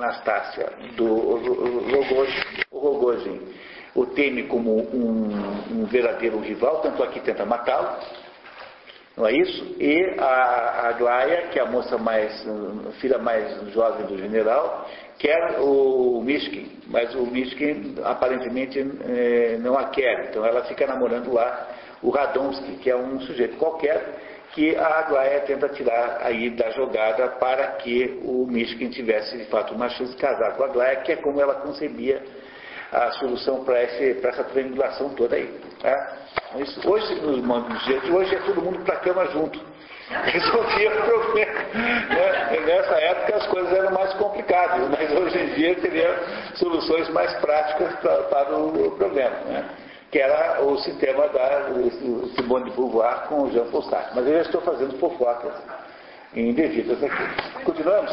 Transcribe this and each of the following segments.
Anastácia do Rogozin o teme como um, um verdadeiro rival, tanto aqui tenta matá-lo, não é isso? E a Aglaia, que é a moça mais, filha mais jovem do general, quer o Mishkin, mas o Mishkin aparentemente eh, não a quer, então ela fica namorando lá o Radomski, que é um sujeito qualquer, que a Aglaia tenta tirar aí da jogada para que o Mishkin tivesse de fato uma chance de casar com a Aglaia, que é como ela concebia a solução para essa triangulação toda aí. Tá? Isso, hoje, nos dias de hoje, é todo mundo para a cama junto. Resolvia o problema. Né? Nessa época as coisas eram mais complicadas, mas hoje em dia teria soluções mais práticas para o problema. Né? Que era o sistema da Simone de Beauvoir com o Jean Paul Sartre. Mas eu já estou fazendo fofocas indevidas aqui. Continuamos?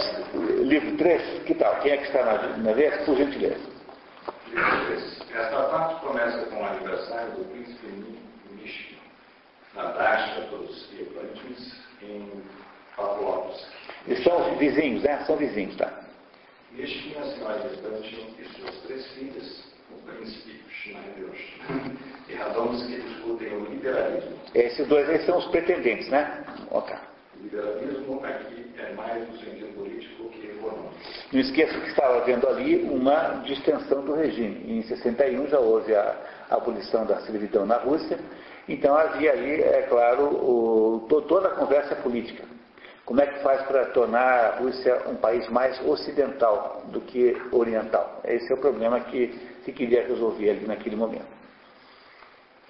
Livro 3, que tal? Quem é que está na, na vez? Por gentileza. Esta parte começa com o aniversário do príncipe Mishkin, na Dasha dos Evantes, em Pavlovsk. Eles são vizinhos, né? São vizinhos, tá? Mishkin, a senhora Evantes e suas três filhas, Schneider e Radomski discutem o liberalismo. Esses dois aí são os pretendentes, né? Ok. O liberalismo aqui é mais no sentido político que econômico. Não esqueça que estava havendo ali uma distensão do regime. Em 61 já houve a abolição da servidão na Rússia, então havia ali, é claro, o, toda a conversa política. Como é que faz para tornar a Rússia um país mais ocidental do que oriental? Esse é o problema que se queria resolver ali naquele momento.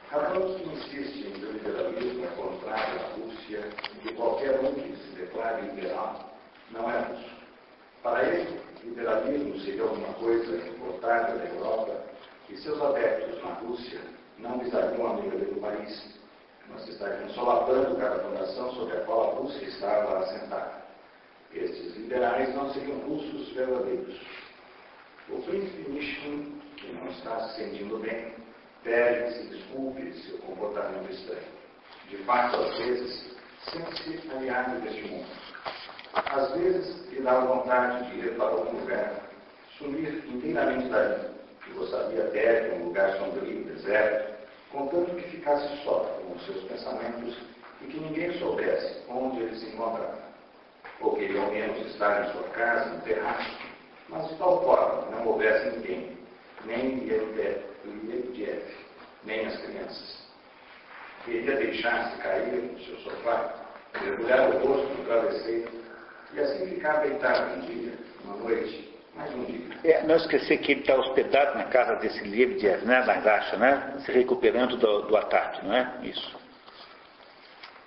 Ramalski insiste em que o liberalismo é contrário à Rússia e que qualquer um que se declare liberal não é russo. Para ele, liberalismo seria alguma coisa importada da Europa e seus adeptos na Rússia não visariam a amiga do país, mas estariam solapando cada fundação sobre a qual a Rússia estava assentada. Estes liberais não seriam russos verdadeiros. O príncipe Mishkin, que não está se sentindo bem, pede que se desculpe de seu comportamento estranho. De fato, às vezes, sente-se aliado deste mundo. Às vezes, lhe dá vontade de ir para algum lugar, sumir inteiramente dali, que gostaria até de um lugar sombrio, deserto, contanto que ficasse só com os seus pensamentos e que ninguém soubesse onde ele se encontrava. Ou queria ao menos estar em sua casa, no terraço, mas de tal forma que não houvesse ninguém, nem Liev, nem as crianças. Queria deixar-se cair no seu sofá, mergulhar o rosto no travesseiro e assim ficar deitado um dia, uma noite, mais um dia. É, não esquecer que ele está hospedado na casa desse Liev, né, na Gacha, né, se recuperando do, do ataque, não é? Isso.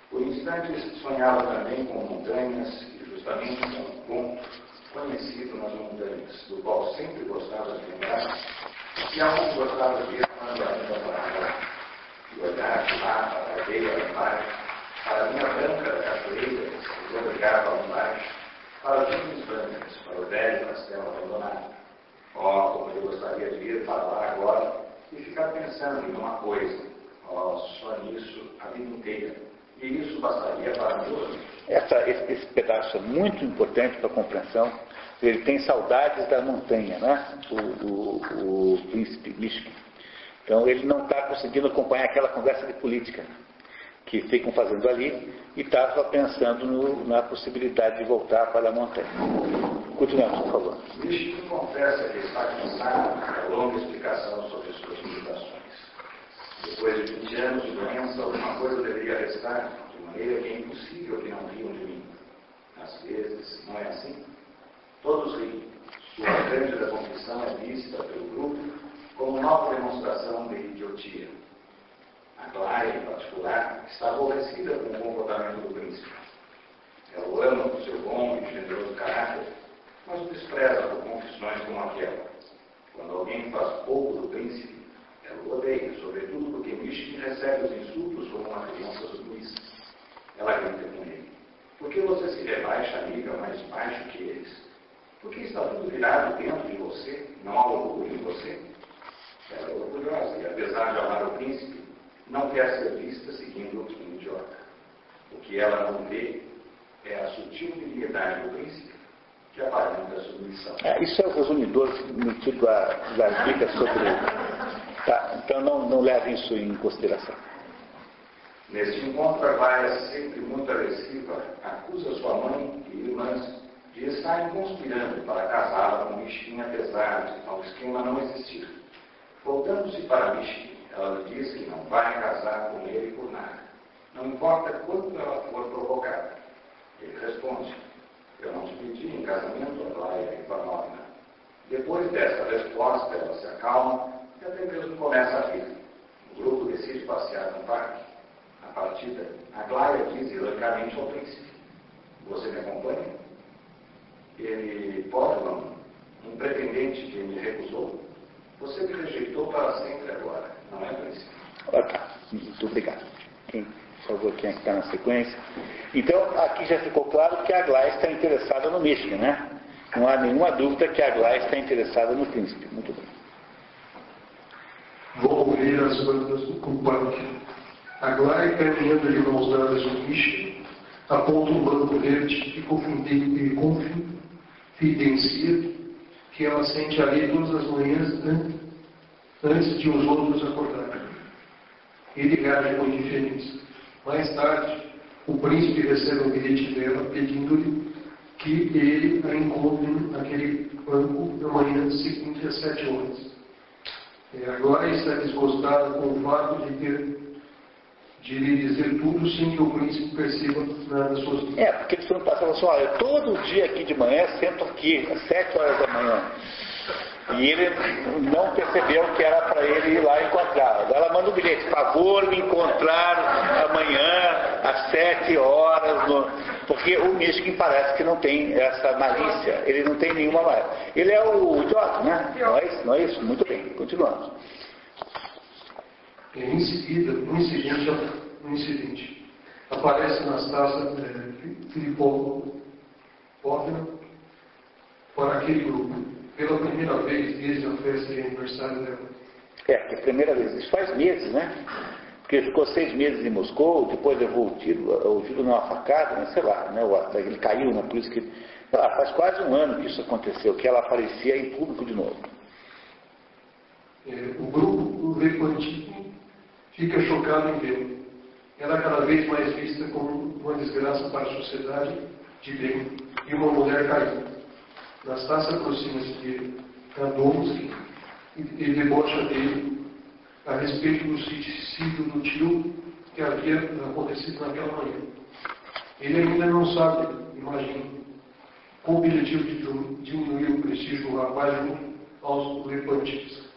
Por instantes sonhava também com montanhas e justamente com um ponto conhecido nas montanhas, do qual sempre gostava de lembrar, e aonde gostava de ir quando ainda morava e olhar de lá para a areia lá embaixo, para a linha branca cachoeira que se obrigava lá embaixo, para as nuvens brancas, para o velho castelo abandonado. Oh, como eu gostaria de ir para lá agora e ficar pensando em uma coisa, oh, só nisso a vida inteira. E isso bastaria para mim. Essa, esse, esse pedaço é muito importante para a compreensão. Ele tem saudades da montanha, né? o, o, o príncipe Mishkin. Então ele não está conseguindo acompanhar aquela conversa de política que ficam fazendo ali e estava pensando no, na possibilidade de voltar para a montanha. Continuamos, por favor. Mishkin confessa que está cansado da longa explicação sobre. Depois de 20 anos de doença, alguma coisa deveria restar, de maneira que é impossível que não riam de mim. Às vezes, não é assim? Todos riem. Sua grande confissão é vista pelo grupo como nova demonstração de idiotia. A Clara, em particular, está aborrecida com o comportamento do príncipe. Ela o ama por seu bom e generoso caráter, mas o despreza por confissões como aquela. Quando alguém faz pouco do príncipe, ela o odeia, sobretudo porque Mishkin recebe os insultos como uma criança submissa. Ela grita com ele. Por que você se rebaixa, amiga, mais baixo que eles? Porque está tudo virado dentro de você, não há orgulho em você. Ela é orgulhosa e, apesar de amar o príncipe, não quer ser vista seguindo um idiota. O que ela não vê é a sutil dignidade do príncipe, que aparenta submissão. É, isso é o resumidor metido das dicas sobre. Tá, então não, não leve isso em consideração. Neste encontro, a Vaia, sempre muito agressiva, acusa sua mãe e irmãs de estarem conspirando para casá-la com Mishkin, apesar de tal esquema não existir. Voltando-se para Mishkin, ela lhe diz que não vai casar com ele por nada. Não importa quanto ela for provocada. Ele responde, eu não te pedi em casamento, Aglaya Ivanovna. Depois dessa resposta, ela se acalma e até mesmo começa a rir. O grupo decide passear no parque. Na partida, Aglaya diz ironicamente ao príncipe, você me acompanha? Ele, Portland, um pretendente que me recusou, você me rejeitou para sempre agora, não é, príncipe? Tá. Muito obrigado. Quem, por favor, quem é está na sequência? Então, aqui já ficou claro que a Aglaia está interessada no Michigan, né? Não há nenhuma dúvida que a Aglaia está interessada no príncipe. Muito bem. Vou ouvir as bandas do Kupak. Aglaia, caminhando de mãos dadas no Michigan, aponta um banco verde e confidencia que ela sente ali todas as manhãs né? antes de os outros acordarem. Ele reage com indiferença. Mais tarde, o príncipe recebe um bilhete dela pedindo-lhe que ele a encontre naquele banco na manhã seguinte às sete horas. E agora está desgostada com o fato de ter de lhe dizer tudo sem que o príncipe perceba nada suas. É, porque assim, olha, todo dia aqui de manhã, sento aqui, às horas da manhã. E ele não percebeu que era para ele ir lá encontrar. Ela manda um bilhete, favor me encontrar amanhã às sete horas, no... porque o Michigan parece que não tem essa malícia, ele não tem nenhuma malícia. Ele é o idiota, né? Não é isso? Não é isso? Muito bem, continuamos. Em seguida, um incidente, um incidente. Aparece Anastasia é, Filipovna para aquele grupo pela primeira vez desde a festa de aniversário dela. É, que é primeira vez. Isso faz meses, né? Porque ficou seis meses em Moscou, depois levou o tiro, o tiro numa facada, né? sei lá, né? ele caiu na polícia. Que, lá, faz quase um ano que isso aconteceu, que ela aparecia em público de novo. É, o grupo, o Repantico, fica chocado em vê-la. Ela é cada vez mais vista como uma desgraça para a sociedade de bem e uma mulher caída. Nastácia aproxima-se de Radomski e, e debocha dele a respeito do suicídio do tio que havia acontecido naquela manhã. Ele ainda não sabe, imagino, com o objetivo de diminuir o prestígio do rapaz junto aos levantistas.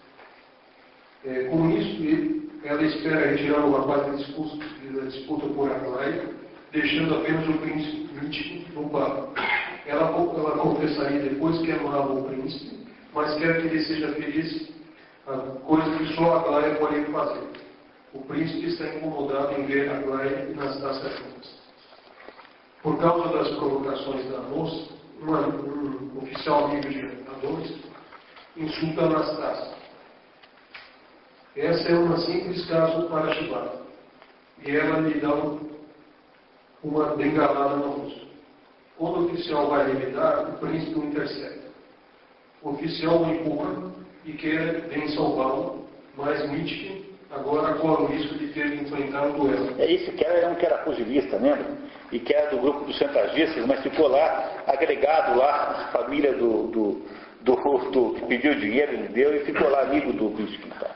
É, com isso, ele, ela espera retirar o rapaz da disputa, da disputa por deixando apenas o príncipe mítico no barco. Ela, ela confessaria depois que amava o príncipe, mas quer que ele seja feliz, coisa que só a Glória pode fazer. O príncipe está incomodado em ver a Glória e Nastácia juntas. Por causa das provocações da moça, um oficial amigo de Adonis insulta Anastácia. Essa é uma simples caso para Shibata. E ela lhe dá uma bengalada no rosto. Quando o oficial vai revidar, o príncipe o intercepta. O oficial o empurra e quer bem salvá-lo, mas Mitch agora corre o risco de ter que enfrentar um duelo. É isso que era um que era pugilista, lembra? E que era do grupo dos chantagistas, mas ficou lá, agregado lá, família do, do, do, do que pediu dinheiro, ele deu, e ficou lá amigo do príncipe. Então.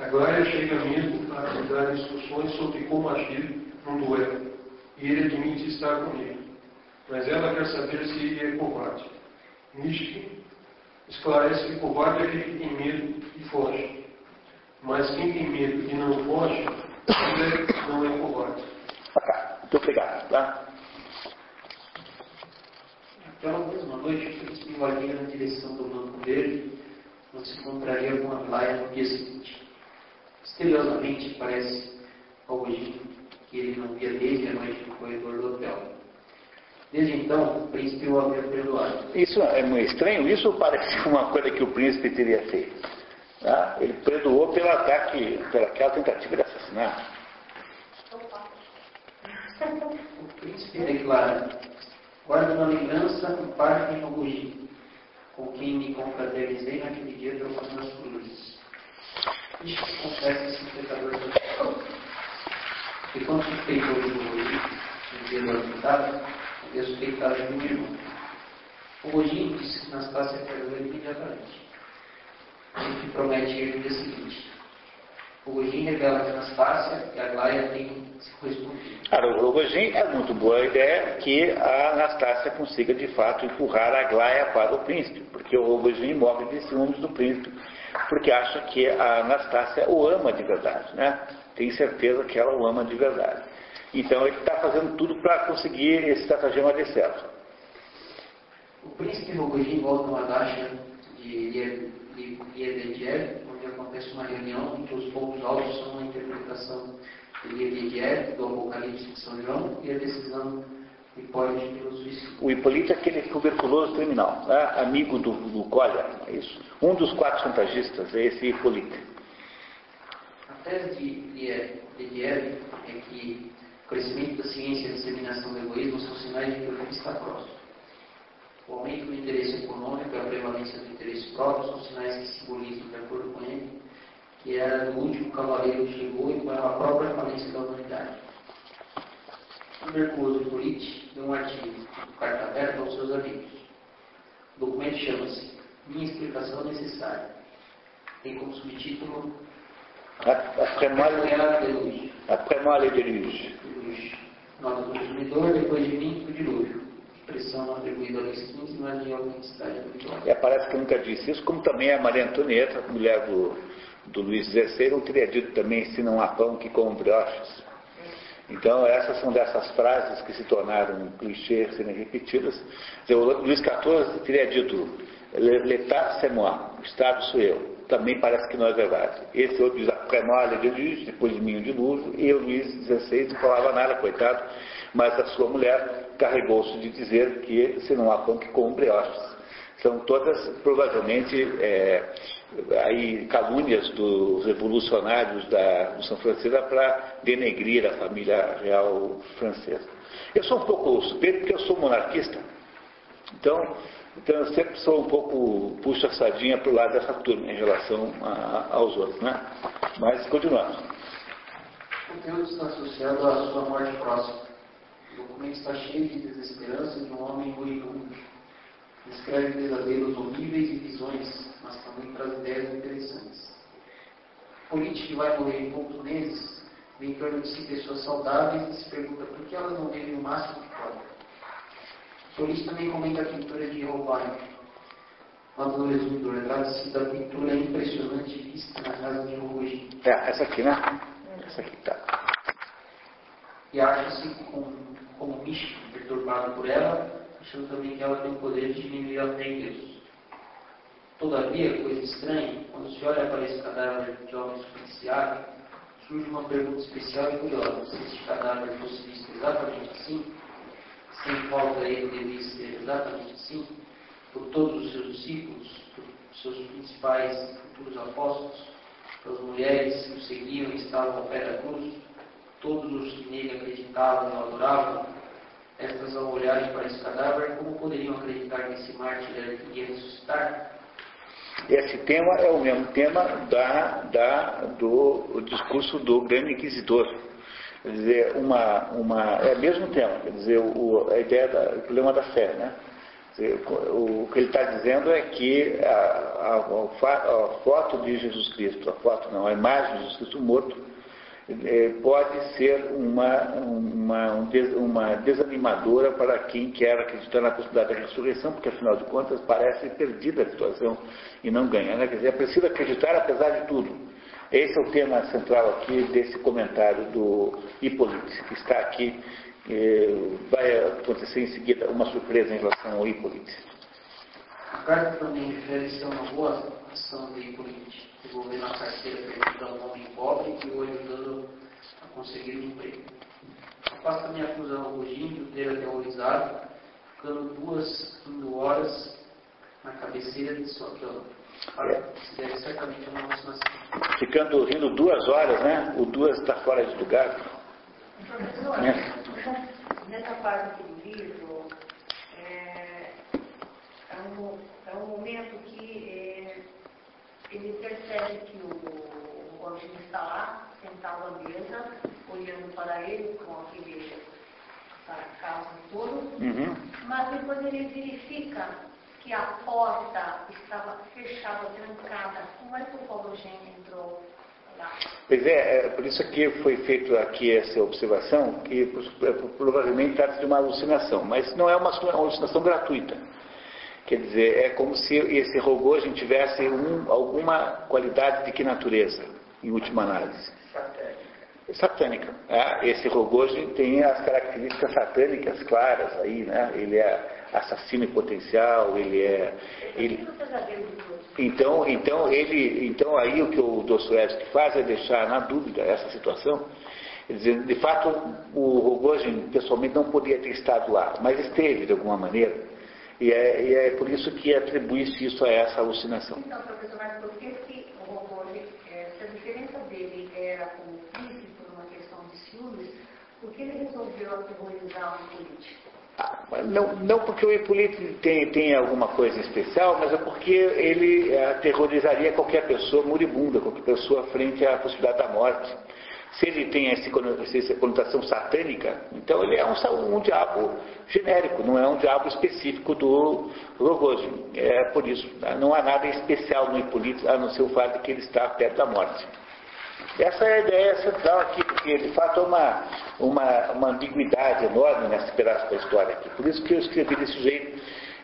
Agora chega mesmo a dar discussões sobre como agir num duelo e ele admite estar com ele. Mas ela quer saber se ele é covarde. Nietzsche esclarece que covarde é aquele que tem medo e foge. Mas quem tem medo e não foge, não é covarde. Muito obrigado. Tá? Aquela mesma noite, o príncipe valia na direção do banco dele, onde se encontraria com a Laia no dia seguinte. Misteriosamente, parece algo que ele não via desde a noite no corredor do hotel. Desde então, o príncipe o havia perdoado. Isso é muito estranho, isso parece uma coisa que o príncipe teria feito. Tá? Ele perdoou pelo ataque, pelaquela tentativa de assassinato. O príncipe declara, Guardo uma lembrança um parque em Mogi, com quem me confraternizei naquele dia trocando as cruzes. Isto confessa esse pecador E quando suspeitou de Mogi, no dia do atentado, havia suspeitado de um irmão. O Mogi disse que Anastácia perdoou imediatamente. Ele promete ir no dia seguinte. O Gojin revela que Anastácia e a Glaia têm se correspondido. Cara, o Gojin é muito boa a ideia que a Anastácia consiga de fato empurrar a Glaia para o príncipe, porque o Rogojin morre de ciúmes do príncipe, porque acha que a Anastácia o ama de verdade, né? Tem certeza que ela o ama de verdade. Então ele está fazendo tudo para conseguir esse estratagema de certo. O príncipe Rogojin volta a Dacha de Liebediev, onde acontece uma reunião em que os pontos altos são a interpretação de Liebediev, do Apocalipse de São João, e a decisão de Hipólito suicídio. O Hipólito é aquele tuberculoso criminal, né? amigo do, do Colha, é isso? Um dos quatro chantagistas é esse Hipólito. Tese de Liebediev é que o crescimento da ciência e a disseminação do egoísmo são sinais de que o fim está próximo. O aumento do interesse econômico e a prevalência do interesse próprio são sinais que simbolizam, de acordo com ele, que era do último cavaleiro que chegou e com a própria falência da humanidade. O Mercúrio Politi deu um artigo, carta aberta aos seus amigos. O documento chama-se Minha Explicação Necessária. Tem como subtítulo Après moi le déluge. Nota do consumidor, depois de mim, o dilúvio expressão atribuída a Luís XV, mas de autenticidade habitual. É, parece que nunca disse isso, como também a Maria Antonieta, mulher do, do Luís XVI, não teria dito também, se não há pão que com brioches. Então, essas são dessas frases que se tornaram clichês, serem repetidas. O Luís XIV teria dito, l'état c'est moi, o Estado sou eu. Também parece que não é verdade. Esse outro diz, après moi de Luís, depois de mim o dilúvio, e o Luís XVI não falava nada, coitado, mas a sua mulher carregou-se de dizer que se não há pão que com brioches. São todas, provavelmente, é, aí, calúnias dos revolucionários da Revolução Francesa para denegrir a família real francesa. Eu sou um pouco suspeito porque eu sou monarquista. Então, então eu sempre sou um pouco, puxo a sardinha para o lado dessa turma em relação a, aos outros, né? Mas continuamos. O conteúdo está associado à sua morte próxima. O documento está cheio de desesperança de um homem ruinoso. Descreve pesadelos horríveis e visões, mas também traz ideias interessantes. O político vai morrer em poucos meses vê em torno de si pessoas saudáveis e se pergunta por que elas não vivem o máximo que podem. O político também comenta a pintura de Holbein, Quando no resumo do retrato, cita a pintura impressionante vista na casa de Rougin. É, essa aqui, né? Essa aqui tá. E acha-se com como místico, perturbado por ela, achando também que ela tem o poder de diminuir até Deus. Todavia, coisa estranha, quando se olha para esse cadáver de homem supliciado, surge uma pergunta especial e curiosa. Se este cadáver fosse visto exatamente assim, sem falta ele devia ser exatamente assim, por todos os seus discípulos, por seus principais futuros apóstolos, pelas mulheres que o seguiam e estavam ao pé da cruz, todos os que nele acreditavam e adoravam, estas ao olharem para esse cadáver, como poderiam acreditar que esse mártir iria ressuscitar? Esse tema é o mesmo tema da, da, do discurso do grande inquisidor. Quer dizer, uma, uma, é o mesmo tema, quer dizer, o, a ideia da, o problema da fé, né? Dizer, o, o, que ele está dizendo é que a, a, a, foto de Jesus Cristo, a foto não, a imagem de Jesus Cristo morto, é, pode ser uma, uma, uma desanimadora para quem quer acreditar na possibilidade da ressurreição, porque afinal de contas parece perdida a situação e não ganha. Né? Quer dizer, é preciso acreditar apesar de tudo. Esse é o tema central aqui desse comentário do Hipólito, que está aqui. É, vai acontecer em seguida uma surpresa em relação ao Hipólito. A carta também refere-se a uma boa ação de Hipólito devolvendo a carteira perdida a um homem pobre e o ajudando a conseguir um emprego. Afasta minha acusão ao Rogim de ter aterrorizado, ficando duas horas na cabeceira de sua cama. Ficando rindo duas horas, né? O duas está fora de lugar. Professor, né? nessa parte do livro, um, é um momento que é, ele percebe que o, o está lá, sentado à mesa, olhando para ele com aquele sarcasmo todo, uhum. mas depois ele verifica que a porta estava fechada, trancada. Como é que o Paulo Gênio entrou lá? Pois é, é, por isso que foi feito aqui essa observação, que é, provavelmente trata de uma alucinação, mas não é uma alucinação gratuita. Quer dizer, é como se esse robô tivesse um, alguma qualidade de que natureza, em última análise? Satânica. Satânica. É, esse robô tem as características satânicas claras aí, né? Ele é assassino em potencial, ele é. Ele... Então, então, ele, então aí o que o Dostoevsky faz é deixar na dúvida essa situação. Dizer, de fato, o Rogozin pessoalmente não poderia ter estado lá, mas esteve de alguma maneira. E é, e é por isso que atribui-se isso a essa alucinação. Então, professor, mas por que, que o Rogozin, é, se a diferença dele era com o por uma questão de ciúmes, por que ele resolveu aterrorizar um político? Não, não porque o Hipólito tem, tem alguma coisa especial, mas é porque ele aterrorizaria qualquer pessoa moribunda, qualquer pessoa frente à possibilidade da morte. Se ele tem essa conotação satânica, então ele é um, um diabo genérico, não é um diabo específico do Rogozin. É por isso, não há nada especial no Hipólito, a não ser o fato de que ele está perto da morte. Essa é a ideia central aqui, porque de fato há uma, uma, uma ambiguidade enorme nesse pedaço da história aqui. Por isso que eu escrevi desse jeito,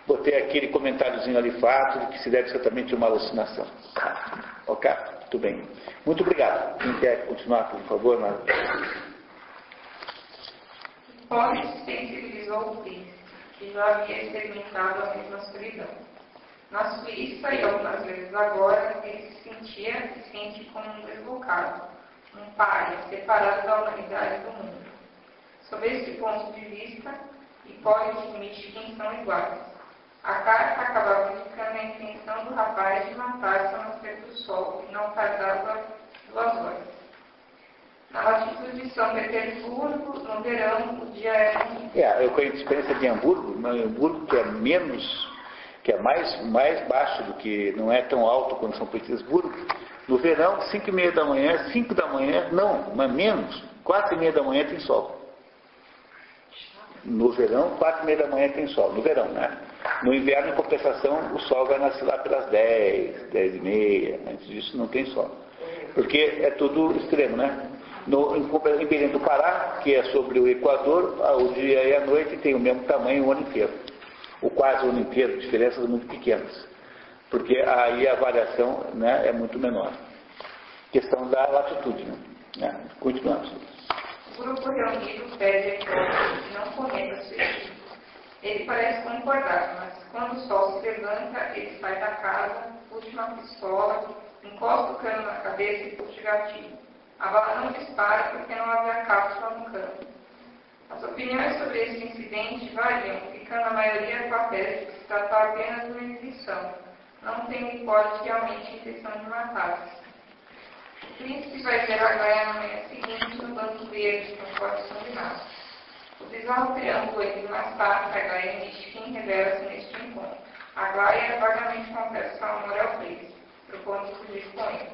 botei aquele comentáriozinho ali fato de que se deve certamente uma alucinação. Ok? Muito bem. Muito obrigado. Quem quer continuar, por favor, Marcos? Pobre sensibilizou o príncipe, que já havia experimentado a mesma solidão. Na Suíça e algumas vezes agora, ele se sentia se sente como um deslocado, um pai separado da humanidade do mundo. Sob esse ponto de vista, Hipólito e Mishkin são iguais. A carta acabava indicando a intenção do rapaz de matar-se ao nascer do sol, e não tardava duas horas. Na latitude de São Petersburgo, no verão, o dia é... É, eu conheço a experiência de Hamburgo, mas Hamburgo que é menos que é mais, mais baixo do que, não é tão alto quanto São Petersburgo, no verão, 5 e meia da manhã, 5 da manhã, não, mas menos, 4 e meia da manhã tem sol. No verão, 4 e meia da manhã tem sol, no verão, né? No inverno, em compensação, o sol vai nascer lá pelas 10, 10 e meia, antes disso não tem sol. Porque é tudo extremo, né? No, em, Belém do Pará, que é sobre o Equador, o dia e a noite tem o mesmo tamanho o ano inteiro ou quase o ano inteiro, diferenças muito pequenas, porque aí a variação né, é muito menor. Questão da latitude. Né? É, continuamos. O grupo reunido pede a hipótese de não cometa suicídio. Ele parece concordar, mas quando o sol se levanta, ele sai da casa, puxa uma pistola, encosta o cano na cabeça e puxa o gatilho. A bala não dispara porque não havia cápsula no cano. As opiniões sobre esse incidente variam, ficando a maioria com a tese de que se tratou apenas uma exibição, não tem hipótese realmente intenção de matar-se. O príncipe vai ver a Gaia na manhã seguinte no banco verde, conforme combinado. O bizarro triângulo entre Mastar, Gaia e Mishkin revela-se neste encontro. A Gaia vagamente confessa seu amor ao príncipe, propondo fugir com ele.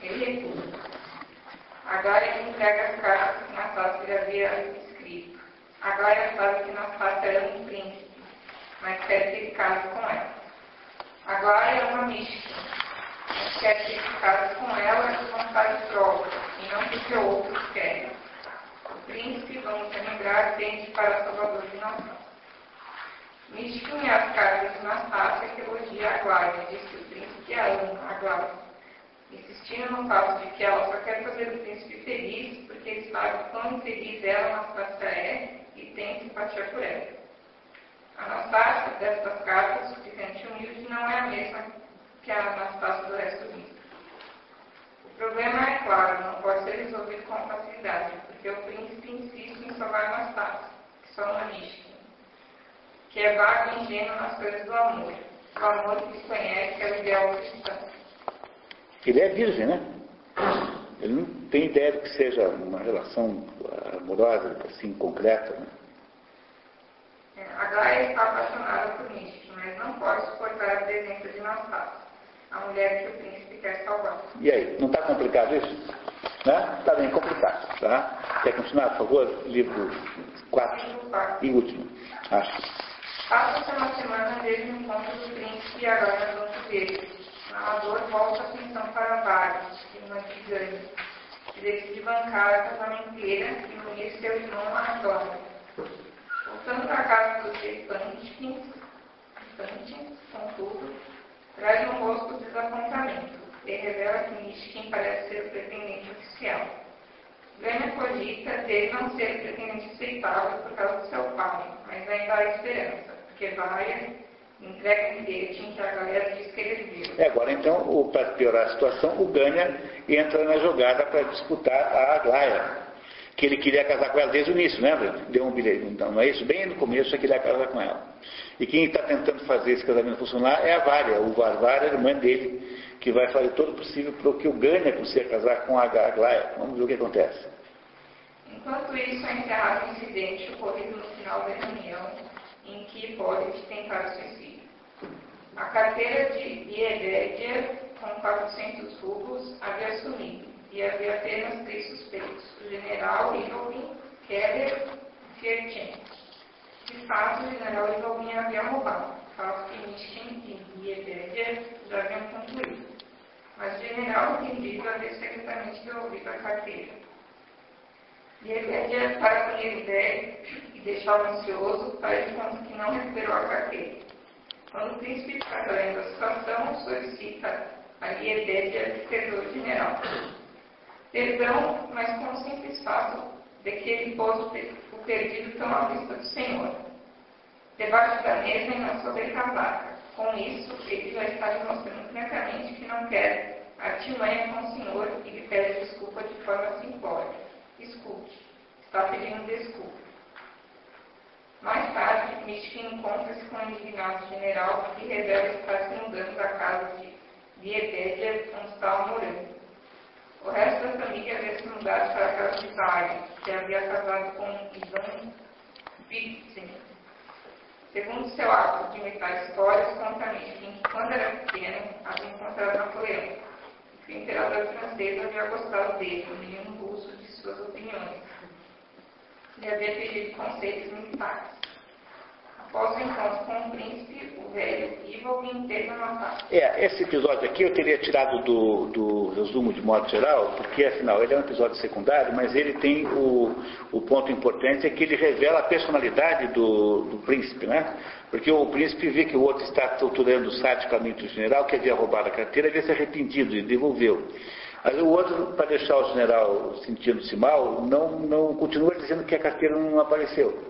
Ele recusa. A Gaia entrega as cartas que Mastar lhe havia Agora sabe que Nastácia era um príncipe, mas quer que case com ela. Agora é uma mística, mas quer que case com ela de vontade própria, e não porque outros querem. O príncipe, vamos lembrar, tende para Salvador de nação. Místico é as cartas de Nastácia que elogia a Glória, diz que o príncipe a ama, a Glória, insistindo no fato de que ela só quer fazer o príncipe feliz porque ele sabe quão infeliz ela, Nastácia, é e tem simpatia por ela. A Anastácia destas cartas, suplicante humilde, não é a mesma que a Anastácia do resto do mundo. O problema é claro, não pode ser resolvido com facilidade, porque o príncipe insiste em salvar Anastácia, que só uma mística, que é vago e ingênuo nas coisas do amor, o amor que se conhece é o ideal cristão. Ele é virgem, né? Ele não tem ideia de que seja uma relação amorosa, assim, concreta. Né? É, a Gaia está apaixonada por Místico, mas não pode suportar a presença de Nastassia, a mulher que o príncipe quer salvar. E aí, não está complicado isso? Né? Está bem complicado. Tá? Quer continuar, por favor? Livro 4 e último. Acho. Passa-se uma semana desde o encontro do príncipe e agora no dele. O narrador volta a atenção para vários, e uma gigante, que decide bancar a casamenteira e unir seu irmão Antônio. Voltando para a casa dos Estantes, contudo, traz no rosto desapontamento e revela que Mishkin parece ser o pretendente oficial. Gânia cogita dele não ser o pretendente aceitável por causa do seu pai, mas ainda há esperança, porque Vaia entrega bilhete em que a galera diz que. É, agora então, para piorar a situação, o Gânia entra na jogada para disputar a Aglaia, que ele queria casar com ela desde o início, lembra? Deu um bilhete. Então, não é isso? Bem no começo, ele queria casar com ela. E quem está tentando fazer esse casamento funcionar é a Vária. O Varvara, a irmã dele, que vai fazer todo o possível para que o Gânia consiga casar com a Aglaia. Vamos ver o que acontece. Enquanto isso, é encerrado o incidente ocorrido no final da reunião, em que Hipólito tentar suicídio. A carteira de Iedédia, com 400 rublos, havia sumido, e havia apenas três suspeitos, o general Ivolin, Keller e Fierchen. De fato, o general Ivolin havia roubado, caso que Mishkin e Iedédia já haviam concluído. Mas o general entendido havia secretamente devolvido a carteira. E Iedédia, para punir o velho e deixá-lo ansioso, de conta que não recuperou a carteira. Quando o príncipe fica sabendo a situação, solicita a Iedédia que perdoe o general. Perdão, mas com o simples fato de que ele pôs o perdido tão à vista do Senhor. Debaixo da mesa e a casaca. Com isso, ele já está demonstrando francamente que não quer artimanha com o Senhor e lhe pede desculpa de forma simbólica. Escute, está pedindo desculpa. Mais tarde, Mishkin encontra-se com o indignado general e revela estar se mudando da casa de Diebédia, onde estava morando. O resto da família havia se mudado para a casa de Zaya, que havia casado com Ivan Vitzin. Segundo seu hábito de imitar histórias, conta Mishkin que quando era pequeno havia encontrado Napoleão, que o imperador francês havia gostado dele, o menino russo suas opiniões. Ele havia pedido conselhos militares. Após o encontro com o príncipe, o velho Ivolvin teve uma. É, esse episódio aqui eu teria tirado do, do resumo de modo geral, porque afinal ele é um episódio secundário, mas ele tem o, o ponto importante é que ele revela a personalidade do, do príncipe, né? Porque o príncipe vê que o outro está torturando o general, que havia roubado a carteira, havia se arrependido e devolveu. Aí o outro, para deixar o general sentindo-se mal, não, não continua dizendo que a carteira não apareceu.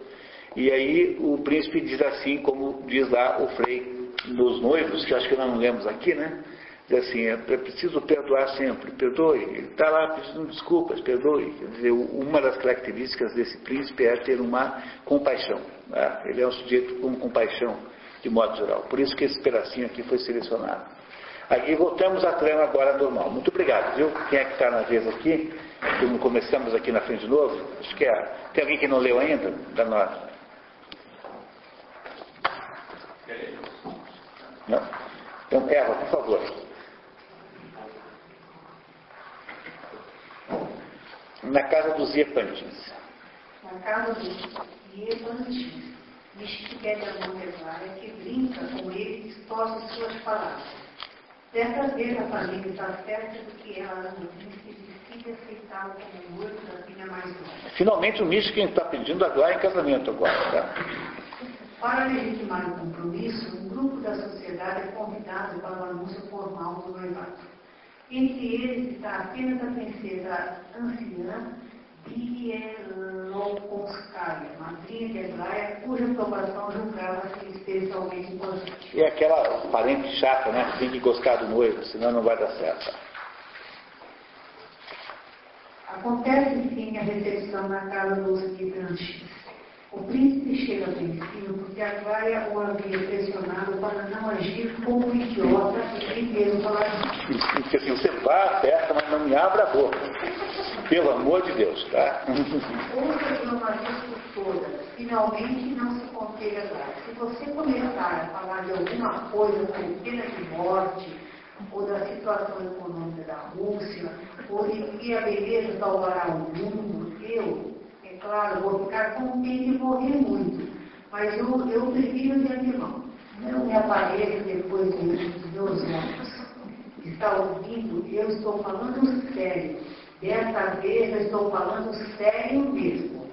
E aí o príncipe diz assim, como diz lá o Frei nos noivos, que acho que nós não lemos aqui, né? Diz assim, é preciso perdoar sempre, perdoe. Ele está lá pedindo desculpas, perdoe. Quer dizer, uma das características desse príncipe é ter uma compaixão. Né? Ele é um sujeito com compaixão, de modo geral. Por isso que esse pedacinho aqui foi selecionado. Aqui voltamos à trama agora normal. Muito obrigado, viu? Quem é que está na vez aqui? Começamos aqui na frente de novo. Acho que é. Tem alguém que não leu ainda? Da nós. Não? Então, Eva, por favor. Na casa dos Iepantins. Na casa dos Iepantins, diz que pede a mão que brinca com ele e suas palavras. Dessa vez a família está certa de que ela ama o príncipe decide aceitá-lo como da filha mais nova. Finalmente o Michigan está pedindo a Glória em casamento agora, tá? Para legitimar o compromisso, um grupo da sociedade é convidado para o anúncio formal do noivado. Entre eles está apenas a princesa anciã Madrinha de Eglaia, cuja aprovação julgava-se especialmente importante. E aquela parente chata, né, tem que gostar do noivo, senão não vai dar certo. Acontece, enfim, a recepção na casa dos Gibranches. O príncipe chega vencido porque a Clara o havia pressionado para não agir como um idiota e nem mesmo falar Porque assim, você vá à festa, mas não me abra a boca. Pelo amor de Deus, tá? De uma vez por todas, finalmente não se conteve agora. Se você começar a falar de alguma coisa como pena de morte, ou da situação econômica da Rússia, ou de que a beleza salvará o mundo, eu, é claro, vou ficar contente e morrer muito. Mas eu, eu prefiro de antemão. Não me apareça depois de meus anos. Está ouvindo? Eu estou falando sério. Dessa vez eu estou falando sério mesmo.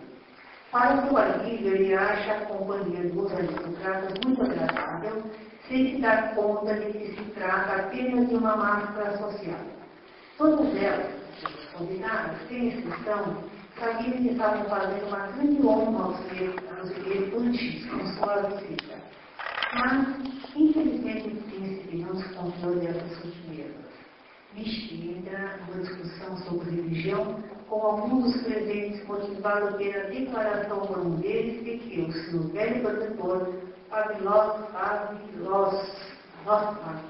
Para o alívio, ele acha a companhia dos aristocratas muito agradável, sem se dar conta de que se trata apenas de uma máscara social. Todas elas, convidadas, sem exceção, sabiam que estavam fazendo uma grande honra aos elefantes com sua visita. Mas, infelizmente, o príncipe não se confiou dessas sutilezas. Mexida, numa discussão sobre religião, com alguns dos presentes motivado pela declaração por um deles de que o seu velho protetor, Pavlov, Pavlov, Pavlov,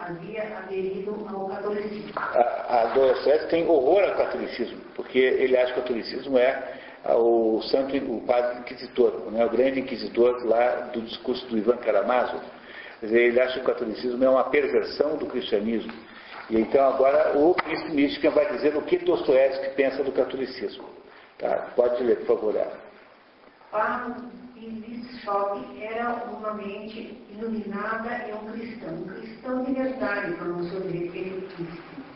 havia aderido ao catolicismo. A, a tem horror ao catolicismo, porque ele acha que o catolicismo é o santo, o padre inquisitor, né, o grande inquisitor lá do discurso do Ivan Karamazov. Ele acha que o catolicismo é uma perversão do cristianismo. E então agora o místico vai dizer o que Dostoiévski pensa do catolicismo. Tá? Pode ler, por favor. Para Ilischock era uma mente iluminada e um cristão. Um cristão de verdade, pronunciou de repente o príncipe.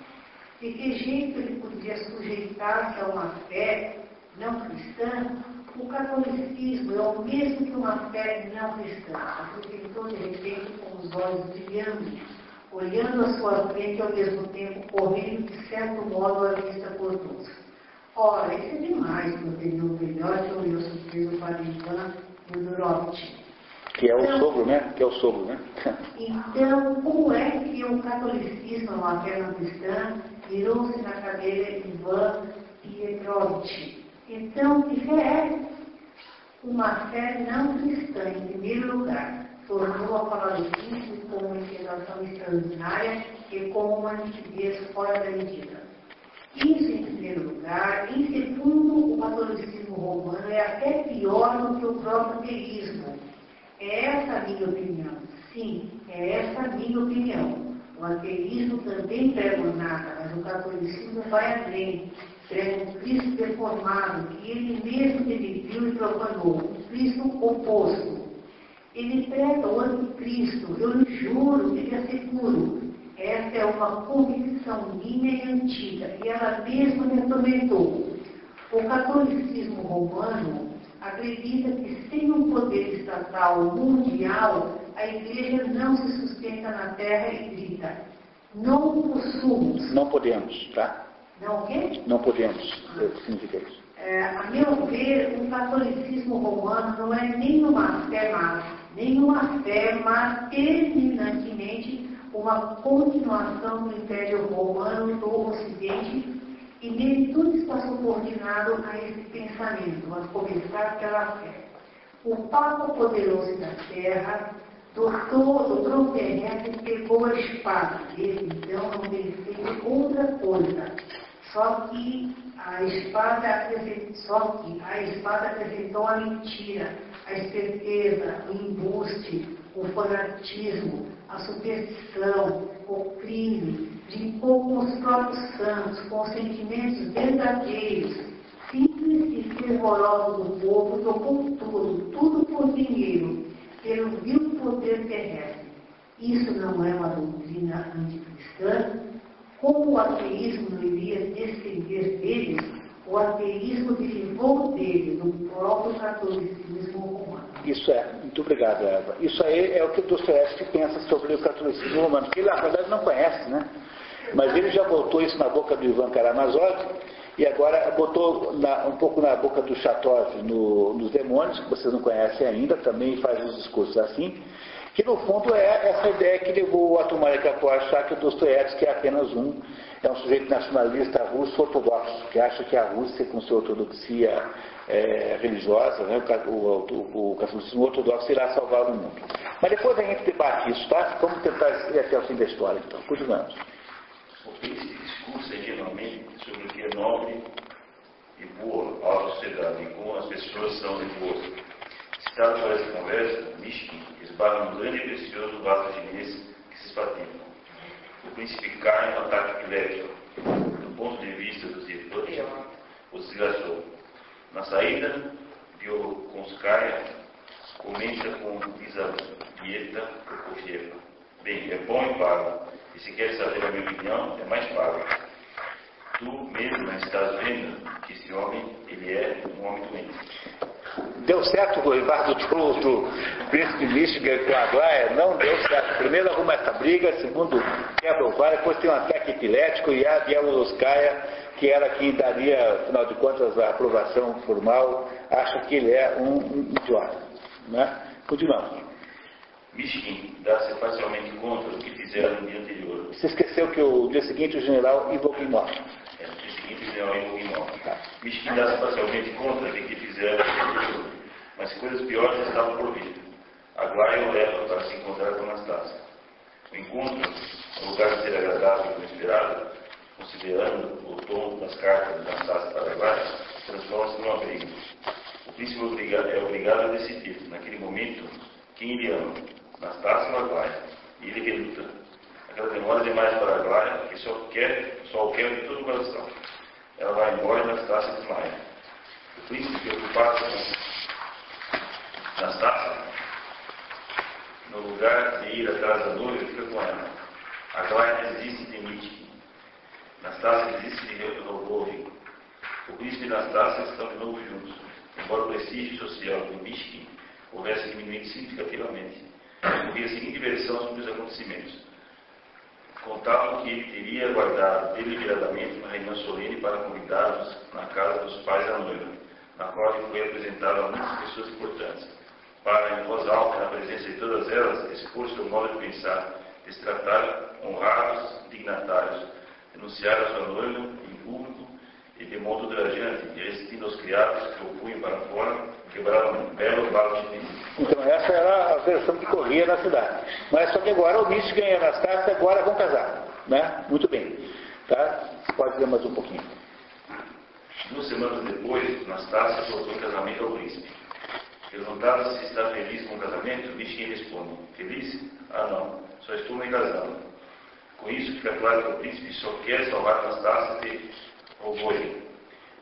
De que jeito ele podia sujeitar-se a uma fé não cristã, o catolicismo é o mesmo que uma fé não cristã. Acreditou de repente com os olhos brilhando, olhando à sua frente ao mesmo tempo, correndo de certo modo a vista por todos. Ora, isso é demais, prosseguiu o melhor que olhou surpreso para Ivan Mudurovitch. Que é o então, sogro, né? Que é o sogro, né? então, como é que o catolicismo, uma fé não cristã, virou-se na cadeira Ivan Pietrovitch? Então, que fé é? Uma fé não cristã, em primeiro lugar. Tornou a Cristo como uma integração extraordinária e como uma nitidez fora da medida. Isso em primeiro lugar. Em segundo, o catolicismo romano é até pior do que o próprio teísmo. É essa a minha opinião. Sim, é essa a minha opinião. O ateísmo também prega nada, mas o catolicismo vai além é um Cristo deformado, que ele mesmo dividiu e profanou, um Cristo oposto. Ele prega o anticristo, eu lhe juro, lhe asseguro. Essa é uma convicção minha e antiga, e ela mesma me atormentou. O catolicismo romano acredita que sem um poder estatal mundial, a igreja não se sustenta na terra e grita. Não possuamos. Não podemos, tá? Não o quê? Não podemos. Significa isso. É, a meu ver, o catolicismo romano não é nenhuma fé, mas, nenhuma fé, mas terminantemente uma continuação do Império Romano do Ocidente e nele tudo está subordinado a esse pensamento, a começar pela fé. O Papa poderoso da Terra dotou, dobrou o terreno e pegou a espada. Ele então não fez outra coisa só que a espada apresentou, só que a espada apresentou a mentira, a esperteza, o embuste, o fanatismo, a superstição, o crime, brincou com os próprios santos, com os sentimentos verdadeiros, simples e fervorosos do povo, tocou tudo, tudo por dinheiro, pelo vil poder terrestre. Isso não é uma doutrina anticristã, como o ateísmo iria descender dele, o ateísmo derivou dele, do próprio catolicismo romano. Isso é, muito obrigado, Eva. Isso aí é o que o Dostoevsky pensa sobre o catolicismo romano, que ele na verdade não conhece, né? Mas ele já botou isso na boca do Ivan Karamazov e agora botou na, um pouco na boca do Chatov no, nos Demônios, que vocês não conhecem ainda, também faz os discursos assim que no fundo é essa ideia que levou o Atumarika a achar que o Dostoiévski é apenas um, é um sujeito nacionalista russo ortodoxo, que acha que a Rússia, com sua ortodoxia é, religiosa, né, o, o, o, catolicismo ortodoxo irá salvar o mundo. Mas depois a gente debate isso, tá? Vamos tentar ir até o fim da história, então. Continuamos. Esse discurso é geralmente nobre e boa alta sociedade, e como as pessoas são de boa. Citado por essa conversa, Mishkin esbarra um grande e precioso vaso chinês que se espatifam. O príncipe cai no ataque epilético. Do ponto de vista dos Irput, o desgraçou. Na saída, Biokonskaya comenta com Lisaveta Prokofiev. Bem, é bom e pago. E se quer saber a minha opinião, é mais pago. Tu mesmo estás vendo que esse homem, ele é um homem doente. Deu certo o noivado do, do príncipe Michigan com a Glória? Não deu certo. Primeiro arruma essa briga, segundo quebra o VAR, depois tem um ataque epilético e a Bielorusskaya, que era quem daria, afinal de contas, a aprovação formal, acha que ele é um, um idiota. Né? Continuamos. Michigan dá-se parcialmente contra o que fizeram no dia anterior. Você esqueceu que o dia seguinte o general Ivo morre. É, no dia seguinte o general Ivo morre. Tá. Michigan dá-se parcialmente contra o que fizeram no. Mas coisas piores estavam por vir. Aguaia o leva para se encontrar com Anastácia. O encontro, no lugar de ser agradável e inesperado, considerando o tom das cartas de Anastácia para Aguaia, transforma-se numa briga. O príncipe é obrigado a decidir, naquele momento, quem ele ama Anastácio Aguaia. E ele reluta. Aquela demora demais para Aguaia, que só quer, só o quer de todo o coração. Ela vai embora e Anastácia desmaia. O príncipe preocupado com Anastácia, no lugar de ir atrás da noiva, fica com ela. Aguaia desiste de Mitch. Anastácia desiste de Rogovin. O príncipe e Anastácia estão de novo juntos, embora o prestígio social de Mishkin houvesse diminuído significativamente havia a seguinte versão sobre os acontecimentos. Contavam que ele teria guardado deliberadamente uma reunião solene para convidá-los na casa dos pais da noiva, na qual ele foi apresentado a muitas pessoas importantes, para, em voz alta, na presença de todas elas, expor seu modo de pensar, destratar honrados dignatários, denunciar a sua noiva em público e de modo ultrajante, e resistindo aos criados que o punham para fora, quebraram um belo de. Então essa era a versão que corria na cidade. Mas só que agora o Michigan e a Anastácia agora vão casar. Né? Muito bem. Tá? Pode dizer mais um pouquinho. Duas semanas depois, Anastácia soltou em casamento ao príncipe. Perguntado se está feliz com o casamento, Michigan responde, feliz? Ah não, só estou me casando. Com isso fica claro que o príncipe só quer salvar Anastácia de Rogogin.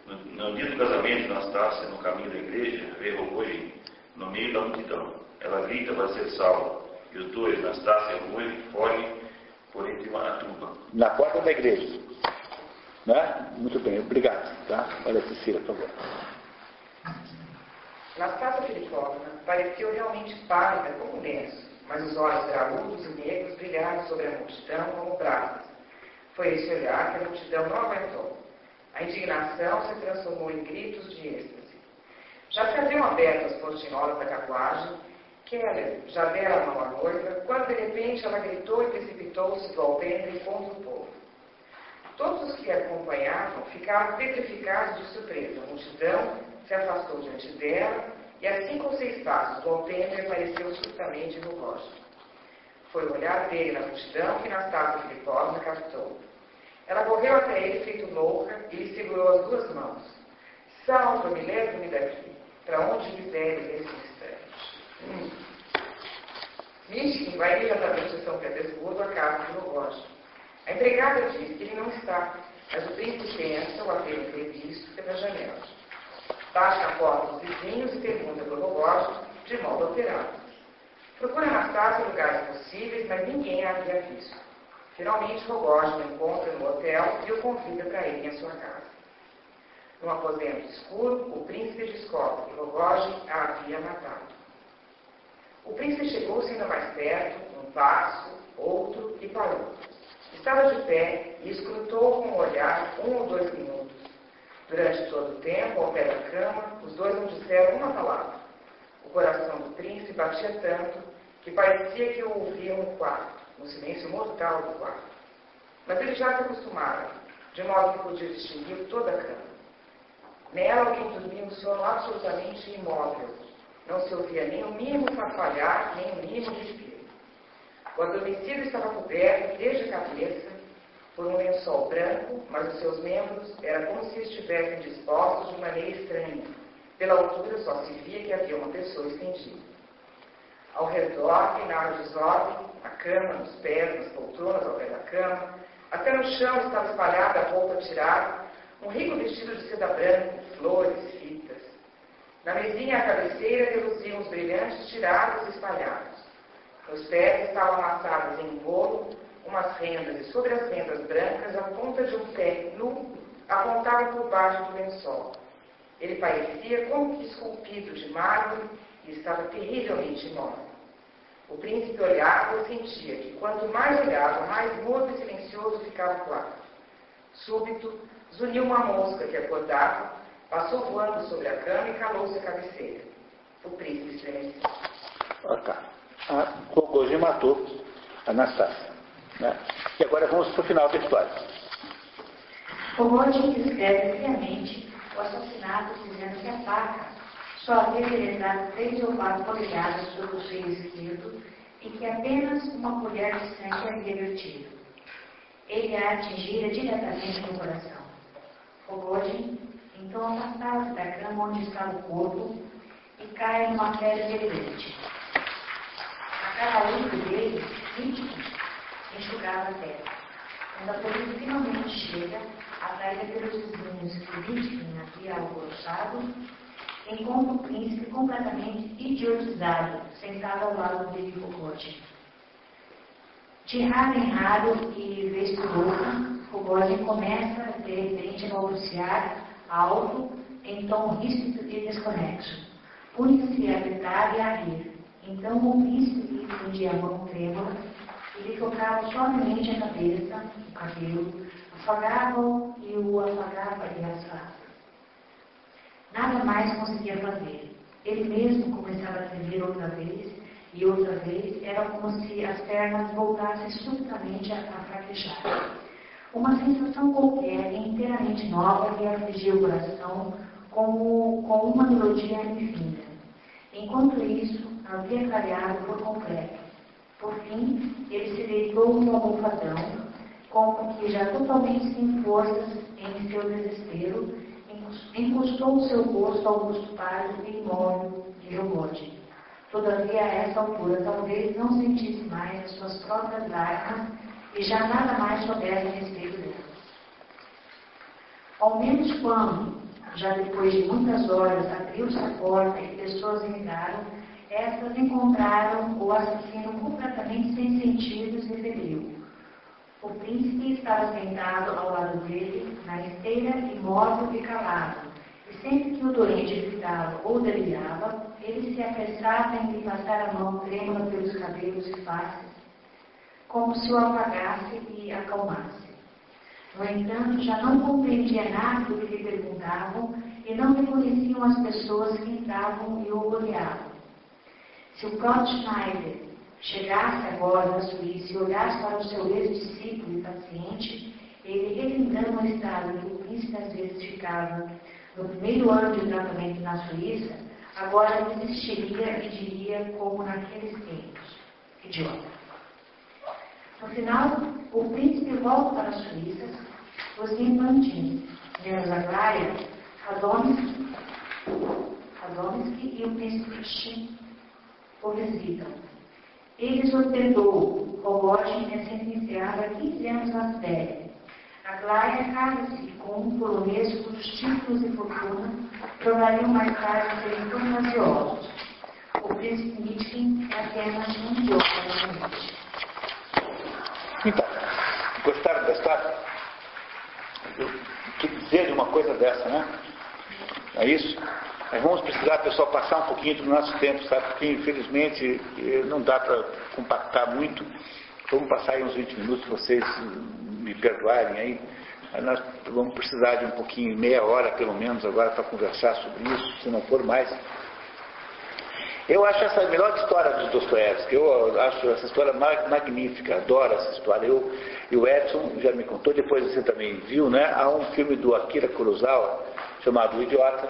No, no, dia do casamento, Anastácia, no caminho da igreja, vê Rogogin no meio da multidão. Ela grita para ser salva. E os dois, Anastácia e Rui, fogem por entre uma tuba. Na porta da igreja. Né? Muito bem, obrigado. Tá? Olha, Cecília, por favor. Anastácia Filipovna pareceu realmente pálida como um lenço, mas os olhos graúdos e negros brilharam sobre a multidão como brasas. Foi esse olhar que a multidão não aguentou. A indignação se transformou em gritos de êxtase. Já se haviam aberto as portinholas da carruagem, Keller já dera a mão à noiva, quando de repente ela gritou e precipitou-se do alpendre contra o povo. Todos os que a acompanhavam ficaram petrificados de surpresa. A multidão se afastou diante dela e a cinco ou seis passos do alpendre apareceu subitamente no rosto. Foi o olhar dele na multidão que Nastácia Filipovna captou. Ela correu até ele feito louca e lhe segurou as duas mãos. Salva-me, leva-me daqui para onde viver nesse instante. Hum. Mishkin vai imediatamente a São Petersburgo, a casa de Rogógio. A empregada diz que ele não está, mas o príncipe pensa o haver entrevisto pela janela. Baixa a porta dos vizinhos e pergunta para o Rogógio de modo alterado. Procura em lugares possíveis, mas ninguém havia visto. Finalmente, Rogógio o encontra no hotel e o convida para ir em sua casa. Num aposento escuro, o príncipe descobre que Rogogin a havia matado. O príncipe chegou-se ainda mais perto, um passo, outro e parou. Estava de pé e escrutou com o olhar um ou dois minutos. Durante todo o tempo, ao pé da cama, os dois não disseram uma palavra. O coração do príncipe batia tanto que parecia que o ouviam no quarto, no silêncio mortal do quarto. Mas ele já se acostumara, de modo que podia distinguir toda a cama. Nela alguém dormia um sono absolutamente imóvel. Não se ouvia nem o mínimo farfalhar, nem o mínimo respiro. O adormecido estava coberto desde a cabeça por um lençol branco, mas os seus membros era como se estivessem dispostos de maneira estranha. Pela altura só se via que havia uma pessoa estendida. Ao redor reinaram desordem, a cama, nos pés, nas poltronas ao pé da cama, até no chão estava espalhada a roupa tirada, um rico vestido de seda branca, flores, fitas. Na mesinha à cabeceira reluziam os brilhantes tirados e espalhados. Nos pés estavam amassadas em um bolo umas rendas e sobre as rendas brancas a ponta de um pé nu apontava por baixo do lençol. Ele parecia como que esculpido de mármore e estava terrivelmente imóvel. O príncipe olhava e sentia que quanto mais olhava, mais mudo e silencioso ficava o quarto. Súbito, zuniu uma mosca que acordava, passou voando sobre a cama e calou-se a cabeceira. O príncipe estremeceu. Ah, tá. A Kogoji matou Anastácia. Né? E agora vamos para o final da história. Kogoji descreve friamente o assassinato dizendo que a faca só havia penetrado três ou quatro polegadas sobre o seio esquerdo e que apenas uma colher de sangue havia vertido. Ele a atingira diretamente no coração. Kogoji então afastava-se da cama onde estava o corpo e cai numa pedra delirante. A cada olho dele, nítido, enxugava a terra. Quando a polícia finalmente chega, atraída pelos vizinhos que Wittgen havia alvoroçado, encontra o príncipe completamente idiotizado, sentado ao lado de Foucault. De raro em raro e vez por outra, Foucault começa, de repente, a balbuciar alto, em tom ríspido e desconexo. Punha-se a gritar e a rir. Então o príncipe lhe estendia a mão trêmula ele tocava suavemente a cabeça, o cabelo, afagava-o e o afagava e assava. Nada mais conseguia fazer. Ele mesmo começava a tremer outra vez, e outra vez era como se as pernas voltassem subitamente a, a fraquejar. Uma sensação qualquer, inteiramente nova, lhe afligia o coração como com uma melodia infinda. Enquanto isso, havia clareado por completo. Por fim, ele se deitou no almofadão, como que já totalmente sem forças em seu desespero, encostou o seu rosto ao rosto pálido e imóvel de Jogode. Todavia, a essa altura, talvez não sentisse mais as suas próprias lágrimas e já nada mais soubesse a respeito delas. Ao menos quando, já depois de muitas horas, abriu-se a porta e pessoas entraram, essas encontraram o assassino completamente sem sentidos e febril. O príncipe estava sentado ao lado dele, na esteira, imóvel e calado, sempre que o doente gritava ou delirava, ele se apressava em lhe passar a mão trêmula pelos cabelos e faces, como se o apagasse e acalmasse. No entanto, já não compreendia nada do que lhe perguntavam e não reconheciam as pessoas que entravam e o olhavam. Se o Kant Schneider chegasse agora na Suíça e olhasse para o seu ex-discípulo e paciente, ele, relembrando o estado que o príncipe às vezes ficava no primeiro ano de tratamento na Suíça, agora desistiria e diria como naqueles tempos. Idiota. No final, o príncipe volta para a Suíça, os infantins, menos Aglaia, Radomski, Radomski e o príncipe Shin o visitam. Eles ordenou, Rogogin é sentenciado a 15 anos na Sibéria. Aglaia casa-se com um polonês cujos títulos e fortuna tornariam mais tarde serem fantasiosos. O príncipe Mitkin é apenas um idiota na Então, gostaram da história? O que dizer de uma coisa dessa, né? É isso? Nós vamos precisar, pessoal, passar um pouquinho do nosso tempo, sabe? Porque, infelizmente, eh, não dá para compactar muito. Vamos passar aí uns 20 minutos, vocês me perdoarem aí. Nós vamos precisar de um pouquinho, meia hora pelo menos, agora para conversar sobre isso, se não for mais. Eu acho essa a melhor história dos Dostoiévski. Eu acho essa história magnífica, adoro essa história. Eu, e o Edson já me contou, depois você também viu, né? Há um filme do Akira Kurosawa chamado O Idiota,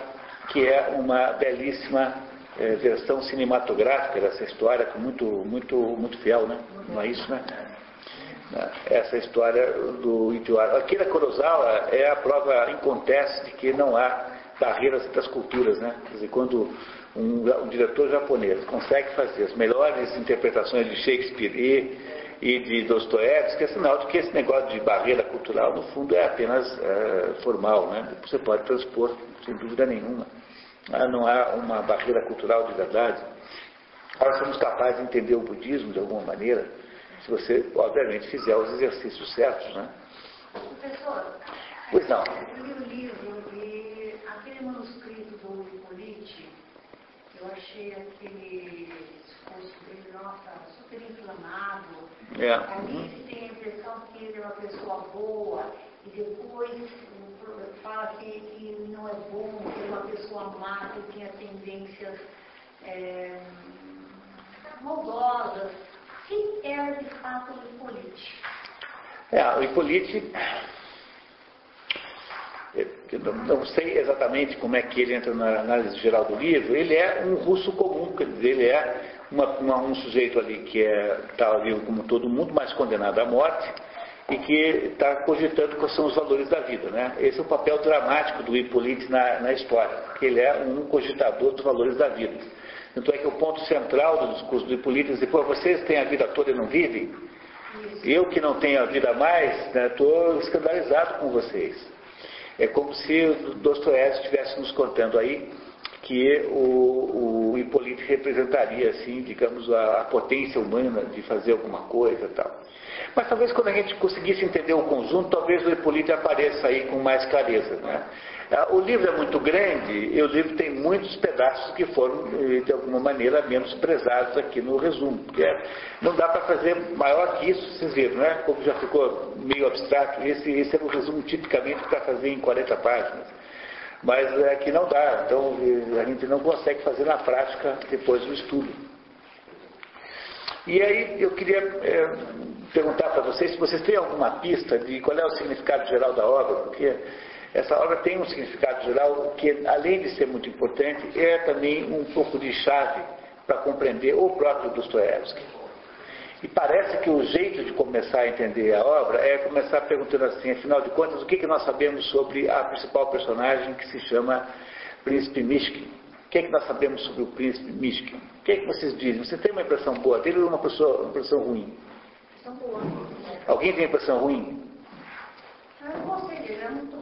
que é uma belíssima é, versão cinematográfica dessa história, muito, muito, muito fiel, né? Não é isso, né? Né, essa história do Itiwara. Akira Kurosawa é a prova inconteste de que não há barreiras entre as culturas. Né? Quer dizer, quando um, um diretor japonês consegue fazer as melhores interpretações de Shakespeare e, e de Dostoiévski, é sinal de que esse negócio de barreira cultural, no fundo, é apenas é, formal. Né? Você pode transpor, sem dúvida nenhuma. Ah, não há uma barreira cultural de verdade. Nós somos capazes de entender o budismo de alguma maneira, se você, obviamente, fizer os exercícios certos, né? Professor, Pois não. eu li o livro e aquele manuscrito do Hippolyte, eu achei aquele discurso dele, nossa, super inflamado. É. A mim se tem a impressão que ele é uma pessoa boa e depois fala que, que não é bom, que ele é uma pessoa má, que tinha tendências é, maldosas. Quem era de fato o Hippolyte? É, o Hippolyte, eu não, não sei exatamente como é que ele entra na análise geral do livro, ele é um russo comum, quer dizer, ele é uma- uma- um sujeito ali que está vivo como todo mundo, mas condenado à morte, e que está cogitando quais são os valores da vida. Né? Esse é o papel dramático do Hippolyte na, na história, porque ele é um cogitador dos valores da vida. Tanto é que o ponto central do discurso do Hippolyte é pô, vocês têm a vida toda e não vivem? Eu que não tenho a vida mais, estou escandalizado com vocês. É como se o Dostoiévski estivesse nos contando aí que o, o Hippolyte representaria, assim, digamos, a, a potência humana de fazer alguma coisa e tal. Mas talvez quando a gente conseguisse entender o conjunto, talvez o Hippolyte apareça aí com mais clareza. Né? Ah, O livro é muito grande e o livro tem muitos pedaços que foram, eh, de alguma maneira, menos prezados aqui no resumo. Porque é- não dá para fazer maior que isso, vocês viram, né? Como já ficou meio abstrato, esse, esse é um resumo tipicamente para fazer em 40 páginas. Mas é que não dá, então eh, a gente não consegue fazer na prática depois do estudo. E aí eu queria eh, perguntar para vocês se vocês têm alguma pista de qual é o significado geral da obra, porque essa obra tem um significado geral que, além de ser muito importante, é também um pouco de chave para compreender o próprio Dostoiévski. E parece que o jeito de começar a entender a obra é começar perguntando assim, afinal de contas, o que, que nós sabemos sobre a principal personagem que se chama Príncipe Mishkin? O que, que nós sabemos sobre o Príncipe Mishkin? O que, que vocês dizem? Você tem uma impressão boa dele ou uma, pessoa, uma impressão ruim? São boas. Alguém tem impressão ruim? Eu não gostei dele, é muito, muito bobão mesmo.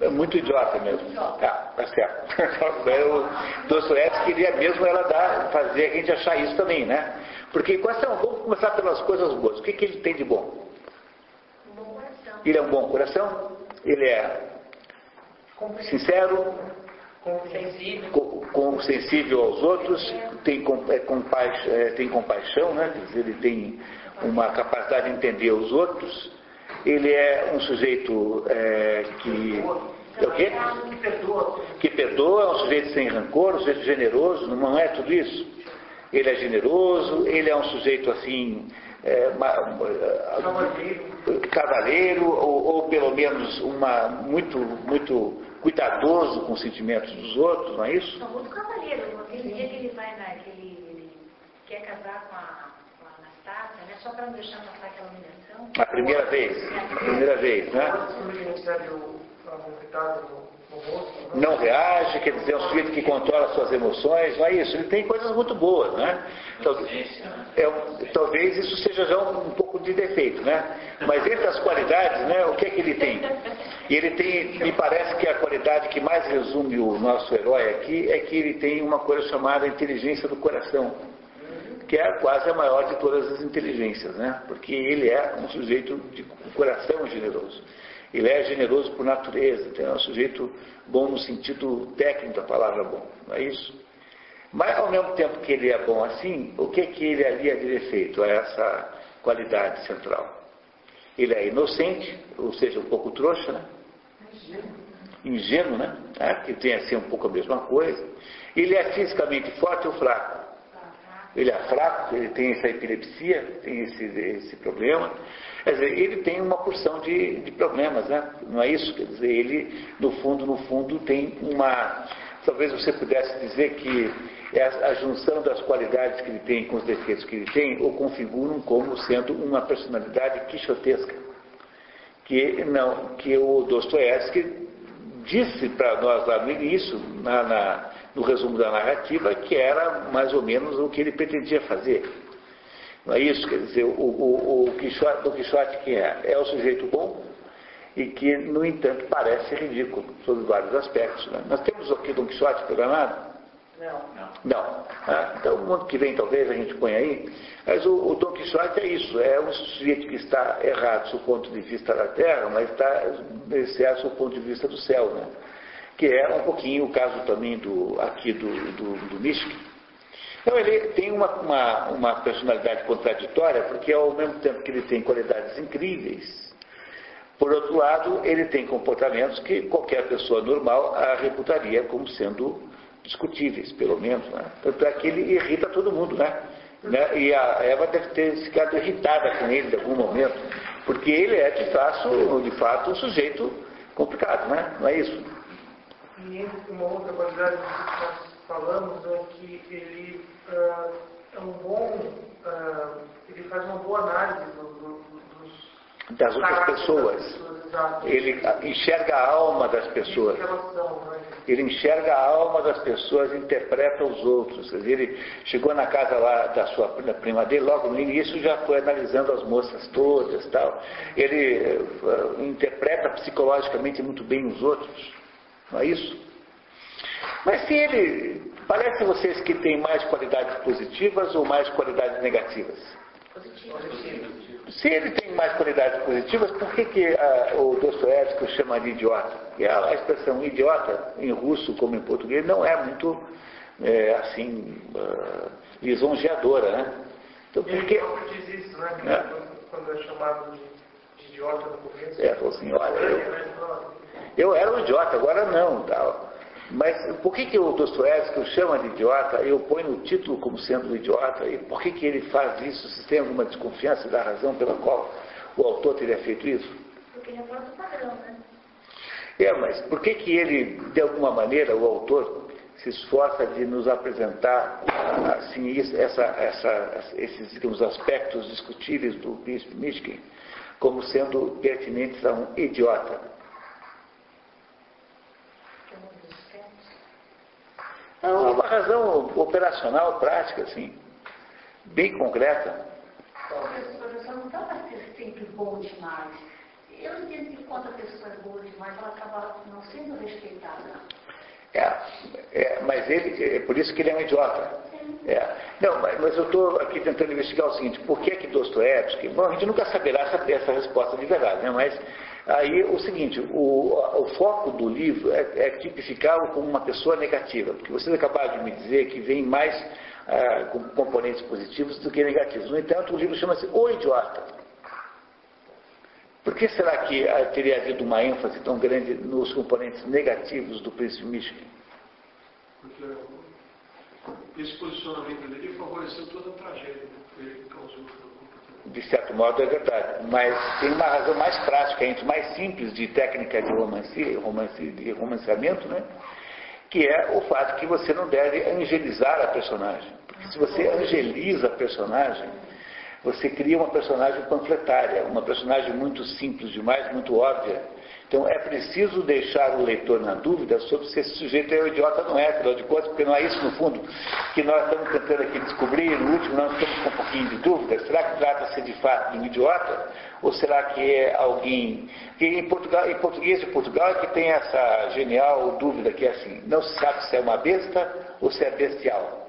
É muito idiota mesmo. Tá, tá certo. o Dostoiévski queria mesmo ela dar, fazer a gente achar isso também, né? Porque quais são, vamos começar pelas coisas boas. O que, que ele tem de bom? Um bom coração. Ele é um bom coração, ele é sincero, com- sensível aos outros, tem, com- é, compaix- é, tem compaixão, né? Ele tem uma capacidade de entender os outros, ele é um sujeito é, que. É o quê? Que perdoa. É um sujeito sem rancor, um sujeito generoso, não é tudo isso? Ele é generoso, ele é um sujeito assim. é, ma- Cavaleiro. cavaleiro, ou, ou pelo menos uma, muito, muito cuidadoso com os sentimentos dos outros, não é isso? São muito cavaleiros. Aquele dia que ele vai ele, ele quer casar com a, com a Anastácia, né? Só para não deixar passar aquela humilhação. A primeira vez, a primeira vez, né? Não reage, quer dizer, é um sujeito que controla suas emoções, não é isso? Ele tem coisas muito boas, né? Então, é talvez isso seja já um, um pouco de defeito, né? Mas entre as qualidades, né, o que é que ele tem? E ele tem, me parece que a qualidade que mais resume o nosso herói aqui é que ele tem uma coisa chamada inteligência do coração, que é quase a maior de todas as inteligências, né? Porque ele é um sujeito de coração generoso. Ele é generoso por natureza, então é um sujeito bom no sentido técnico da palavra bom, não é isso? Mas ao mesmo tempo que ele é bom assim, o que que ele ali é de defeito? É essa qualidade central. Ele é inocente, ou seja, um pouco trouxa, né? Ingênuo, né? É, que tem assim um pouco a mesma coisa. Ele é fisicamente forte ou fraco? Ele é fraco, ele tem essa epilepsia, tem esse, esse problema. Quer dizer, ele tem uma porção de, de problemas, né? Não é isso? Quer dizer, ele, no fundo, no fundo, tem uma, talvez você pudesse dizer que é a junção das qualidades que ele tem com os defeitos que ele tem o configuram como sendo uma personalidade quixotesca. Que, não, que o Dostoiévski disse para nós lá no início, na, na, no resumo da narrativa, que era mais ou menos o que ele pretendia fazer. Não é isso? Quer dizer, o, o, o Quixote, do Quixote quem é? É o sujeito bom e que, no entanto, parece ridículo sob vários aspectos. Né? Nós temos aqui Don Quixote programado? Não. Não. Ah, então, o mundo que vem, talvez, a gente põe aí. Mas o, o Don Quixote é isso. É um sujeito que está errado do ponto de vista da Terra, mas está certo do ponto de vista do céu. Né? Que é um pouquinho o caso também do, aqui do, do, do Então ele tem uma, uma, uma, personalidade contraditória, porque ao mesmo tempo que ele tem qualidades incríveis, por outro lado, ele tem comportamentos que qualquer pessoa normal a reputaria como sendo discutíveis, pelo menos. Né? Tanto é que ele irrita todo mundo, né? né? E a Eva deve ter ficado irritada com ele em algum momento, porque ele é de fato, de fato um sujeito complicado, né? Não é isso? E uma outra qualidade que nós falamos é que ele uh, é um bom, uh, ele faz uma boa análise do, do, dos das outras pessoas. Das pessoas ele enxerga a alma das pessoas. Relação, ele enxerga a alma das pessoas, interpreta os outros. Ele chegou na casa lá da sua da prima dele, logo no início já foi analisando as moças todas tal. Ele uh, interpreta psicologicamente muito bem os outros. Não é isso? Mas se ele. Parece vocês que tem mais qualidades positivas ou mais qualidades negativas? Positivo. Se ele tem mais qualidades positivas, por que, que a, o Dostoiévski o chama de idiota? E a, a, expressão idiota, em russo como em português, não é muito, é, assim, uh, lisonjeadora, né? Então, por que... Ele diz isso, né? É. Quando é chamado de, de idiota no começo. É, falou assim, olha, eu, eu era um idiota, agora não, tal. Mas por que, que o Dostoiévski o chama de idiota e o põe no título como sendo um idiota? E por que, que ele faz isso? Se tem alguma desconfiança da razão pela qual o autor teria feito isso? Porque ele é do padrão, né? É, mas por que, que ele, de alguma maneira, o autor, se esforça de nos apresentar assim, essa, essa, esses digamos, aspectos discutíveis do príncipe Mishkin como sendo pertinentes a um idiota? É uma razão operacional, prática, assim, bem concreta. Professor não dá para ser sempre bom demais. Eu entendo que quando a pessoa é boa demais, ela acaba não sendo respeitada. É, é, mas ele, é por isso que ele é um idiota. É. Não, mas, mas eu estou aqui tentando investigar o seguinte, por que que Dostoiévski, bom, a gente nunca saberá essa, essa resposta de verdade, né, mas Aí o seguinte, o, o foco do livro é, é tipificá-lo como uma pessoa negativa, porque vocês acabaram de me dizer que vem mais ah, com componentes positivos do que negativos. No entanto, o livro chama-se O Idiota. Por que será que ah, teria havido uma ênfase tão grande nos componentes negativos do príncipe Michigan? Porque esse posicionamento dele favoreceu toda a tragédia que ele causou de certo modo é verdade, mas tem uma razão mais prática, entre mais simples de técnica de romance, romance de romanceamento, né? que é o fato que você não deve angelizar a personagem. Porque se você angeliza a personagem, você cria uma personagem panfletária, uma personagem muito simples demais, muito óbvia, então é preciso deixar o leitor na dúvida sobre se esse sujeito é um idiota ou não é, afinal de contas, porque não é isso no fundo que nós estamos tentando aqui descobrir, no último nós estamos com um pouquinho de dúvida, será que trata-se de fato de um idiota? Ou será que é alguém. Que em, Portugal, em português de Portugal é que tem essa genial dúvida que é assim, não se sabe se é uma besta ou se é bestial.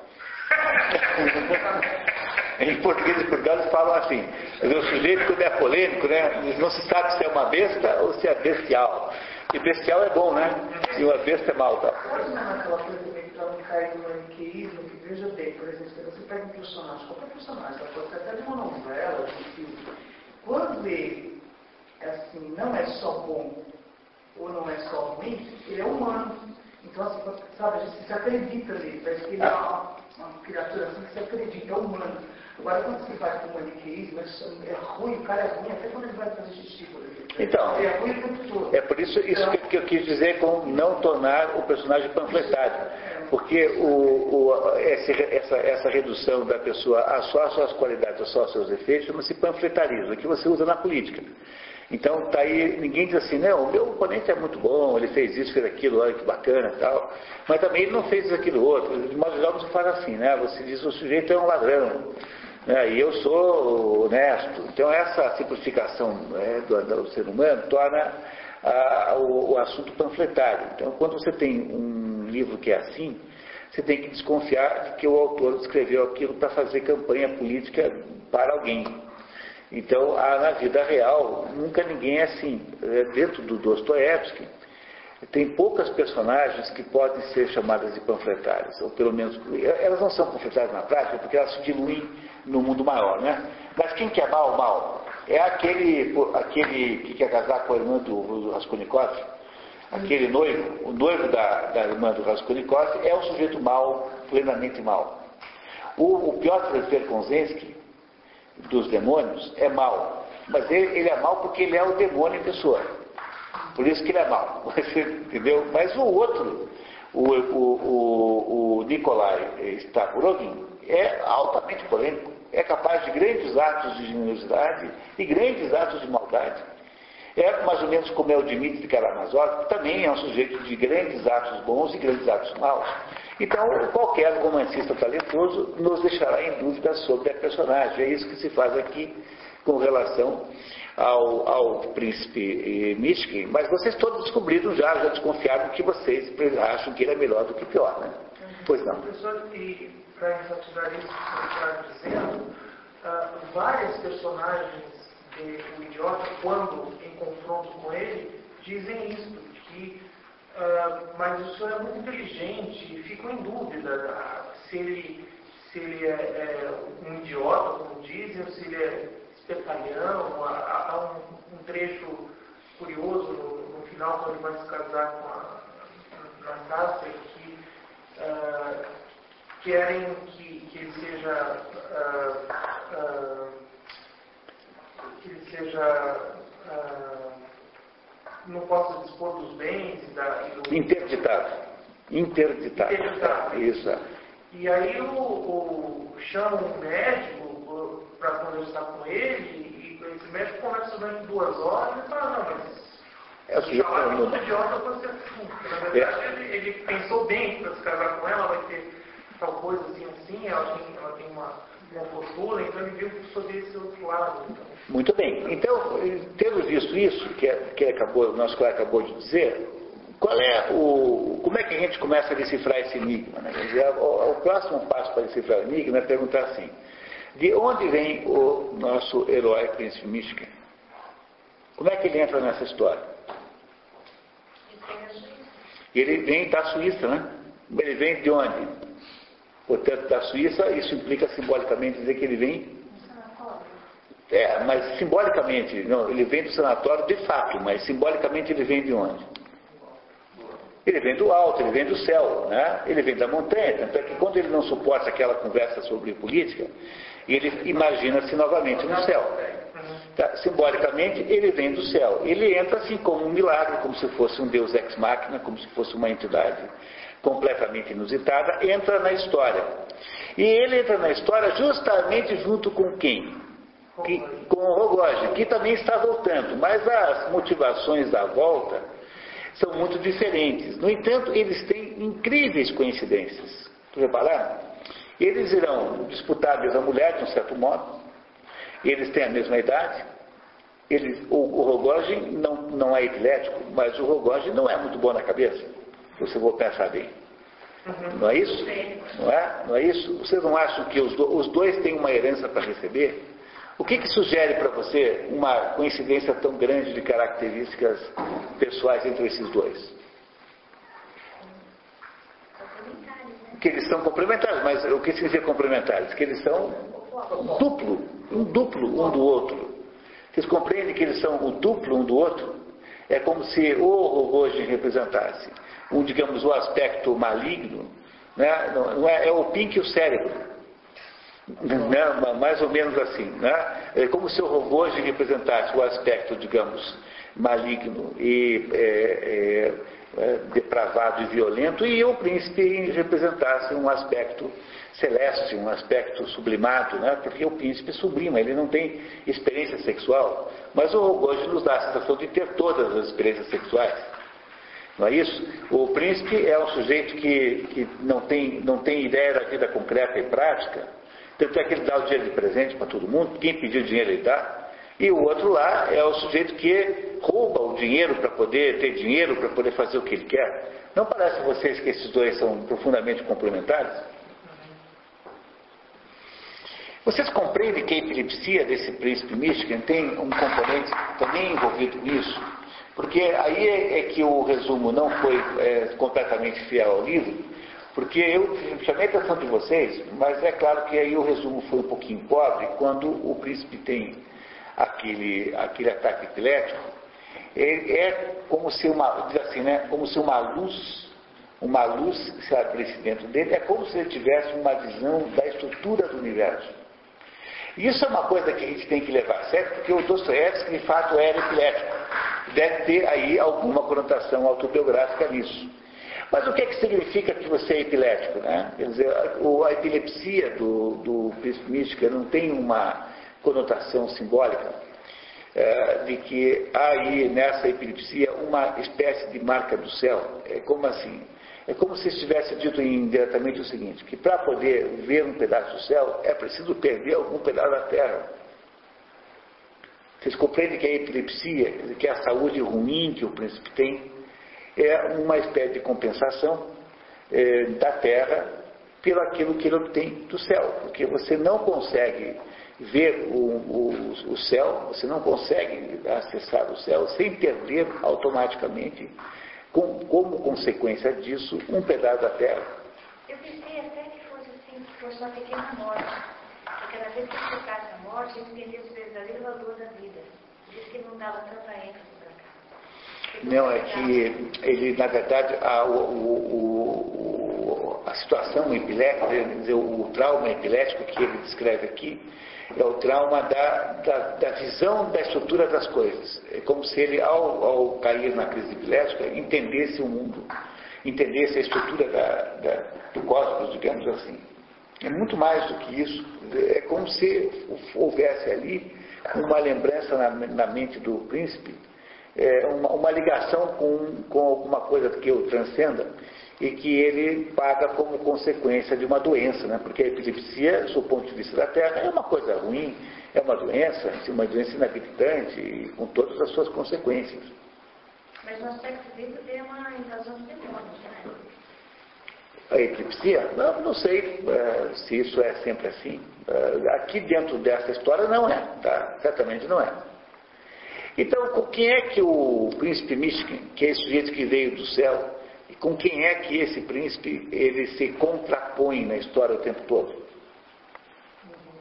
Em português de Portugal eles falam assim, o sujeito quando é polêmico, né, não se sabe se é uma besta ou se é bestial. E bestial é bom, né? E uma besta é mal, tá? Que veja bem, por exemplo, você pega um personagem, personagem, ser até uma novela, quando ele, assim, não é só bom ou não é só ruim, ele é humano. Então, assim, sabe, a gente se acredita nele, parece que ele é uma, uma criatura assim que se acredita, é humano. Agora, quando se vai para o maniqueísmo, é ruim, o cara é ruim até quando ele vai fazer xixi, por exemplo. Então, é ruim o tempo todo. é por isso, isso que, que eu quis dizer com não tornar o personagem panfletário. Porque o, o- esse- essa, essa redução da pessoa a só as suas qualidades, a só os seus efeitos, chama-se panfletarismo, que você usa na política. Então, tá aí, ninguém diz assim, não, o meu oponente é muito bom, ele fez isso, fez aquilo, olha que bacana e tal. Mas também ele não fez aquilo outro. De modo geral, você fala assim, né? Você diz o sujeito é um ladrão. Né, E eu sou honesto. Então, essa simplificação né, do, do ser humano torna ah, o, o assunto panfletário. Então, quando você tem um livro que é assim, você tem que desconfiar de que o autor escreveu aquilo para fazer campanha política para alguém. Então, a- na vida real, nunca ninguém é assim. É, Dentro do Dostoiévski, tem poucas personagens que podem ser chamadas de panfletárias, ou pelo menos, elas não são panfletárias na prática, porque elas se diluem no mundo maior, né? Mas quem que é mal, mal? É aquele, aquele que quer casar com a irmã do, do Raskolnikov, aquele noivo, o noivo da, da irmã do Raskolnikov é um sujeito mau, plenamente mau. O, o Piotr Verkonzensky, dos demônios, é mau. Mas ele, ele é mau porque ele é o demônio em pessoa. Por isso que ele é mau. Você entendeu? Mas o outro, o, o, o, o Nikolai Stakurovin, é altamente polêmico. É capaz de grandes atos de generosidade e grandes atos de maldade. É mais ou menos como é o Dmitry Karamazov, que também é um sujeito de grandes atos bons e grandes atos maus. Então, qualquer romancista talentoso nos deixará em dúvida sobre a personagem. É isso que se faz aqui com relação ao, ao príncipe eh, Mishkin. Mas vocês todos descobriram já, já desconfiaram que vocês acham que ele é melhor do que pior, né? Pois não. Professor, e para enfatizar isso que você está dizendo, várias personagens de O Idiota, quando em confronto com ele, dizem isso, que ah, mas o senhor é muito inteligente ficam em dúvida ah, se ele, se ele é, é um idiota, como dizem, ou se ele é espertalhão. Há, um, um trecho curioso no, no final, quando ele vai se casar com a Natasha, que querem que, que ele seja ah, ah, que ele seja ah, não possa dispor dos bens e, da, e do, Interditado. Interditado. Interditado. Isso. é. e aí o, o chama um médico para conversar com ele e esse médico conversa durante duas horas e fala, não, mas É o sujeito não- é idiota você Na verdade, ele, ele pensou bem para se casar com ela, vai ter tal coisa assim, assim, ela tem, ela tem uma, uma postura, então ele viu sobre esse outro lado. Então. Muito bem. Então, tendo visto isso, que, que acabou, o nosso colega acabou de dizer, qual é o, como é que a gente começa a decifrar esse enigma? Né? Dizer, o, o próximo passo para decifrar o enigma é perguntar assim, de onde vem o nosso herói Príncipe Michigan? Como é que ele entra nessa história? Ele vem da Suíça, né? Ele vem de onde? Portanto, da Suíça, isso implica simbolicamente dizer que ele vem é, mas simbolicamente, não, ele vem do sanatório de fato, mas simbolicamente ele vem de onde? Ele vem do alto, ele vem do céu, né? ele vem da montanha. Tanto é que quando ele não suporta aquela conversa sobre política, ele imagina-se novamente no céu. Tá? Simbolicamente, ele vem do céu. Ele entra assim como um milagre, como se fosse um Deus ex machina, como se fosse uma entidade completamente inusitada, entra na história. E ele entra na história justamente junto com quem? Que- com o Rogozin, que também está voltando. Mas as motivações da volta são muito diferentes. No entanto, eles têm incríveis coincidências. Tu repararam? Eles irão disputar a mesma mulher, de um certo modo. Eles têm a mesma idade. Eles, o, o Rogozin não, não é epilético, mas o Rogozin não é muito bom na cabeça. Você for pensar bem. Não é isso? Não é? Não é isso? Vocês não acham que os, do- os dois têm uma herança para receber? O que, que sugere para você uma coincidência tão grande de características pessoais entre esses dois? Que eles são complementares, mas o que significa complementares? Que eles são duplo, um duplo um do outro. Vocês compreendem que eles são o duplo um do outro? É como se o Rogozin representasse, um, digamos, o aspecto maligno, né? não, é, é o pink e o cérebro. Né? Mais ou menos assim. Né? É como se o Rogojin representasse o aspecto, digamos, maligno e é, é, é, depravado e violento, e o príncipe representasse um aspecto celeste, um aspecto sublimado, né? porque o príncipe sublima, ele não tem experiência sexual, mas o Rogojin nos dá a sensação de ter todas as experiências sexuais. Não é isso? O príncipe é um sujeito que, que não, tem, não tem ideia da vida concreta e prática, tanto é que ele dá o dinheiro de presente para todo mundo, quem pediu dinheiro ele dá, e o outro lá é o sujeito que rouba o dinheiro para poder ter dinheiro, para poder fazer o que ele quer. Não parece a vocês que esses dois são profundamente complementares? Vocês compreendem que a epilepsia desse príncipe Michigan tem um componente também envolvido nisso? Porque aí é, é que o resumo não foi é, completamente fiel ao livro, porque eu chamei a atenção de vocês, mas é claro que aí o resumo foi um pouquinho pobre quando o príncipe tem aquele, aquele ataque epilético. É, como se uma, diz assim, né, como se uma luz, uma luz se abrisse dentro dele, é como se ele tivesse uma visão da estrutura do universo. Isso é uma coisa que a gente tem que levar sério, porque o Dostoiévski, de fato, era epilético. Deve ter aí alguma conotação autobiográfica nisso. Mas o que, é que significa que você é epilético? Né? Quer dizer, a, a epilepsia do, do príncipe mística não tem uma conotação simbólica é, de que há aí nessa epilepsia uma espécie de marca do céu. É como assim? É como se estivesse dito indiretamente o seguinte, que para poder ver um pedaço do céu é preciso perder algum pedaço da terra. Vocês compreendem que a epilepsia, que é a saúde ruim que o príncipe tem, é uma espécie de compensação é, da terra pelo aquilo que ele obtém do céu, porque você não consegue ver o, o, o, céu, você não consegue acessar o céu sem perder automaticamente, com, como consequência disso, um pedaço da terra. Eu pensei até que fosse assim, que fosse uma pequena morte, porque cada vez que tocasse a morte, eu entendia o verdadeiro valor da vida. Isso que não dava tanta ênfase não, é que ele, na verdade, a, o, o, a situação epilética, dizer, o trauma epilético que ele descreve aqui, é o trauma da, da, da, visão da estrutura das coisas. É como se ele, ao, ao cair na crise epilética, entendesse o mundo, entendesse a estrutura da, do cosmos, digamos assim. É muito mais do que isso. É como se houvesse ali uma lembrança na, na mente do príncipe é, uma, uma, ligação com, com alguma coisa que o transcenda e que ele paga como consequência de uma doença, né? porque a epilepsia, do ponto de vista da Terra, é uma coisa ruim, é uma doença, uma doença inabilitante e com todas as suas consequências. Mas no aspecto dele tem uma invasão de demônios, né? A epilepsia? Não, não sei uh, se isso é sempre assim. Uh, aqui dentro dessa história não é, tá? certamente não é. Então, quem é que o príncipe Mishkin, que é esse sujeito que veio do céu, e com quem é que esse príncipe ele se contrapõe na história o tempo todo?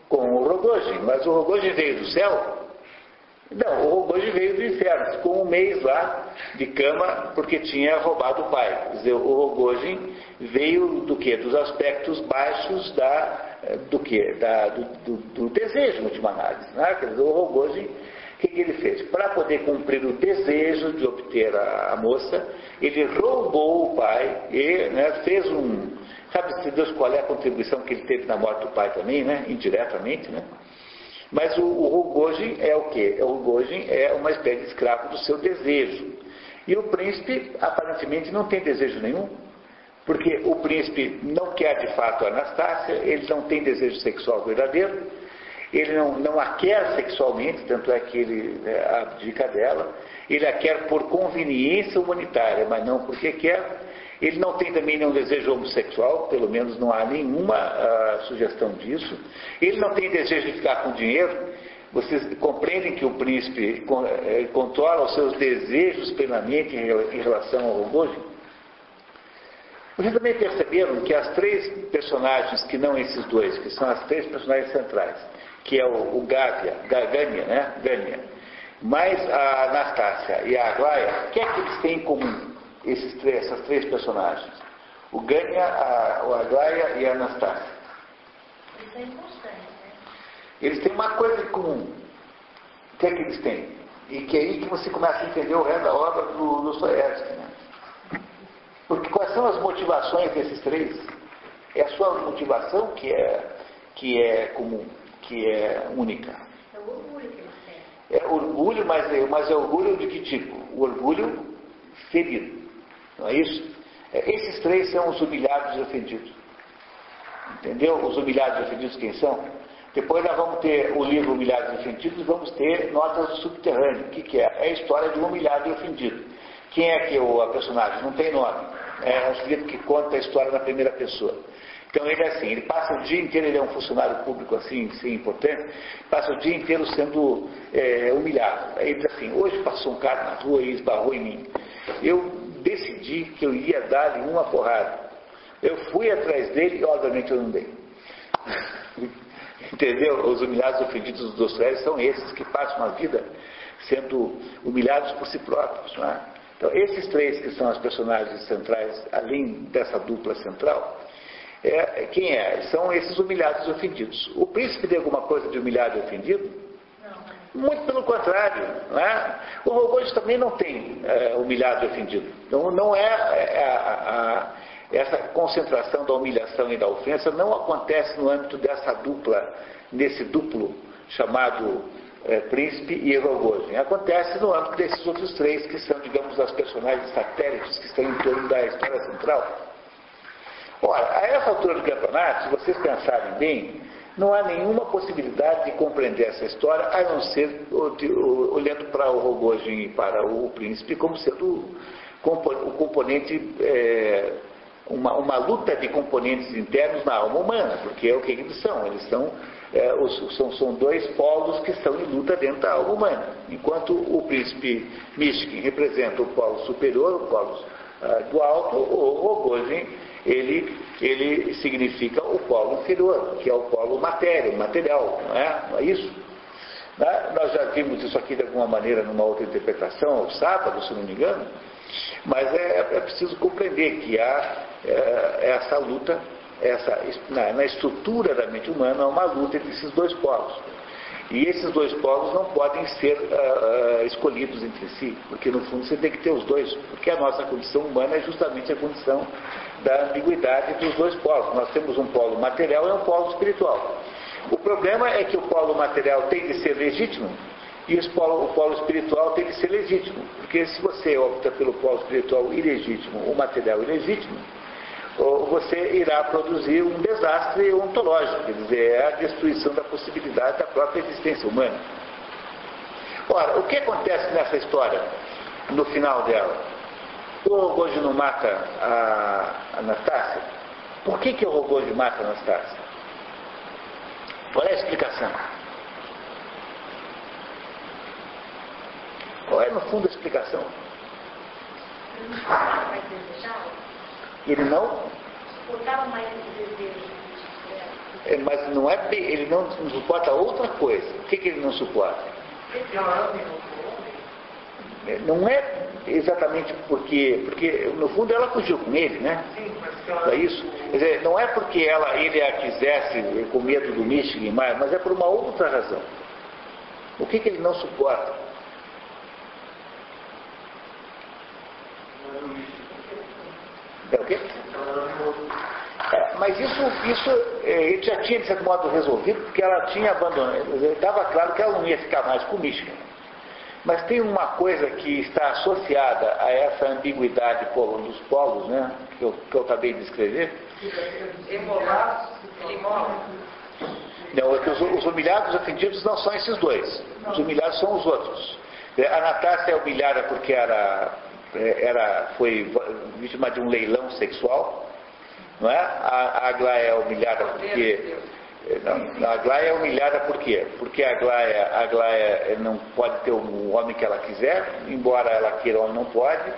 Com o Rogojin, mas o Rogojin veio do céu? Não, o Rogojin veio do inferno, ficou um mês lá de cama porque tinha roubado o pai. Quer dizer, o Rogojin veio do que? Dos aspectos baixos da, do que? Da, do, do, do desejo, de uma análise. Né? Quer dizer, o Rogojin o que, que, ele fez? Para poder cumprir o desejo de obter a, a, moça, ele roubou o pai e né, fez um. Sabe-se Deus qual é a contribuição que ele teve na morte do pai também, né? Indiretamente, né? Mas o, o Rogojin é o quê? O Rogojin é uma espécie de escravo do seu desejo. E o príncipe, aparentemente, não tem desejo nenhum. Porque o príncipe não quer de fato a Anastácia, ele não tem desejo sexual verdadeiro, ele não, não a quer sexualmente, tanto é que ele né, abdica dela, ele a quer por conveniência humanitária, mas não porque quer. Ele não tem também nenhum desejo homossexual, pelo menos não há nenhuma uh, sugestão disso. Ele não tem desejo de ficar com dinheiro. Vocês compreendem que o príncipe eh, controla os seus desejos plenamente em relação ao Rogoji? Vocês também perceberam que as três personagens, que não esses dois, que são as três personagens centrais, que é o, o Gávia, Gânia, né? Gânia. Mas a Anastácia e a Aglaia, o que é que eles têm em comum, esses três, essas três personagens? O Gânia, a, Aglaia e a Anastácia. Isso é importante, né? Eles têm uma coisa em comum. O que é que eles têm? E que é aí que você começa a entender o resto da obra do Dostoiévski. Né? Porque quais são as motivações desses três? É a sua motivação que é, que é comum, que é única. É o orgulho que eles têm. É orgulho, mas é, mas é orgulho de que tipo? O orgulho ferido. Não é isso? É, esses três são os humilhados e ofendidos. Entendeu? Os humilhados e ofendidos quem são? Depois nós vamos ter o livro Humilhados e Ofendidos e vamos ter Notas do Subterrâneo. O que, que é? É a história de um humilhado e ofendido. Quem é que é o personagem? Não tem nome. É um sujeito que conta a história na primeira pessoa. Então ele é assim, ele passa o dia inteiro, ele é um funcionário público assim, sem importante, passa o dia inteiro sendo é, humilhado. Aí ele diz assim, hoje passou um cara na rua e esbarrou em mim. Eu decidi que eu ia dar-lhe uma porrada. Eu fui atrás dele e obviamente eu não dei. Entendeu? Os humilhados ofendidos dos Dostoiévski são esses que passam a vida sendo humilhados por si próprios. Não é? Então, esses três que são as personagens centrais, além dessa dupla central, é, quem é? São esses humilhados e ofendidos. O príncipe tem alguma coisa de humilhado e ofendido? Não. Muito pelo contrário. Não é? O Rogones também não tem é, humilhado e ofendido. Não, não é, é a, a essa concentração da humilhação e da ofensa não acontece no âmbito dessa dupla, nesse duplo chamado é, príncipe e Rogozin. Acontece no âmbito desses outros três, que são, digamos, as personagens satélites que estão em torno da história central. Ora, a essa altura do campeonato, se vocês pensarem bem, não há nenhuma possibilidade de compreender essa história a não ser olhando para o Rogozin e para o príncipe como sendo o componente é, uma, uma luta de componentes internos na alma humana, porque é o que eles são. Eles são, é, os, são, são dois polos que estão em luta dentro da alma humana. Enquanto o príncipe Mishkin representa o polo superior, o polo ah, do alto, o Rogozin, ele, ele significa o polo inferior, que é o polo matéria, material, não é? Não é isso? Né? Nós já vimos isso aqui de alguma maneira numa outra interpretação, ao sábado, se não me engano, mas é, é preciso compreender que há é, essa luta, essa, na, na, estrutura da mente humana, há uma luta entre esses dois polos. E esses dois polos não podem ser uh, uh, escolhidos entre si, porque no fundo você tem que ter os dois, porque a nossa condição humana é justamente a condição da ambiguidade dos dois polos. Nós temos um polo material e um polo espiritual. O problema é que o polo material tem que ser legítimo e polo, o polo espiritual tem que ser legítimo. Porque se você opta pelo polo espiritual ilegítimo, o material ilegítimo, você irá produzir um desastre ontológico, quer dizer, é a destruição da possibilidade da própria existência humana. Ora, o que acontece nessa história, no final dela? O Rogozhi não mata a Anastácia? Por que, que o Rogozhi mata a Anastácia? Qual é a explicação? Qual é, no fundo, a explicação? Vai desejá-lo? Ele não. Mais desejo. é, Mas não é. Ele não, não suporta outra coisa. O que, que ele não suporta? É, Não é exatamente porque. Porque, no fundo, ela fugiu com ele, né? Não é isso? Quer dizer, não é porque ela, ele a quisesse com medo do Michigan, mas, mas é por uma outra razão. O que, que ele não suporta? É o quê? É, mas isso, isso é, ele já tinha, de certo modo, resolvido, porque ela tinha abandonado. Estava claro que ela não ia ficar mais com Michigan. Mas tem uma coisa que está associada a essa ambiguidade dos polos, né, que eu, que eu acabei de limão. Não, é que os, os humilhados ofendidos não são esses dois. Os humilhados são os outros. É, A Natácia é humilhada porque era, era, foi vítima de um leilão sexual. Não é? A, a Aglaia é humilhada porque. Não, não, a Aglaia é humilhada por quê? Porque a Aglaia, a Aglaia não pode ter o homem que ela quiser, embora ela queira, o homem não pode.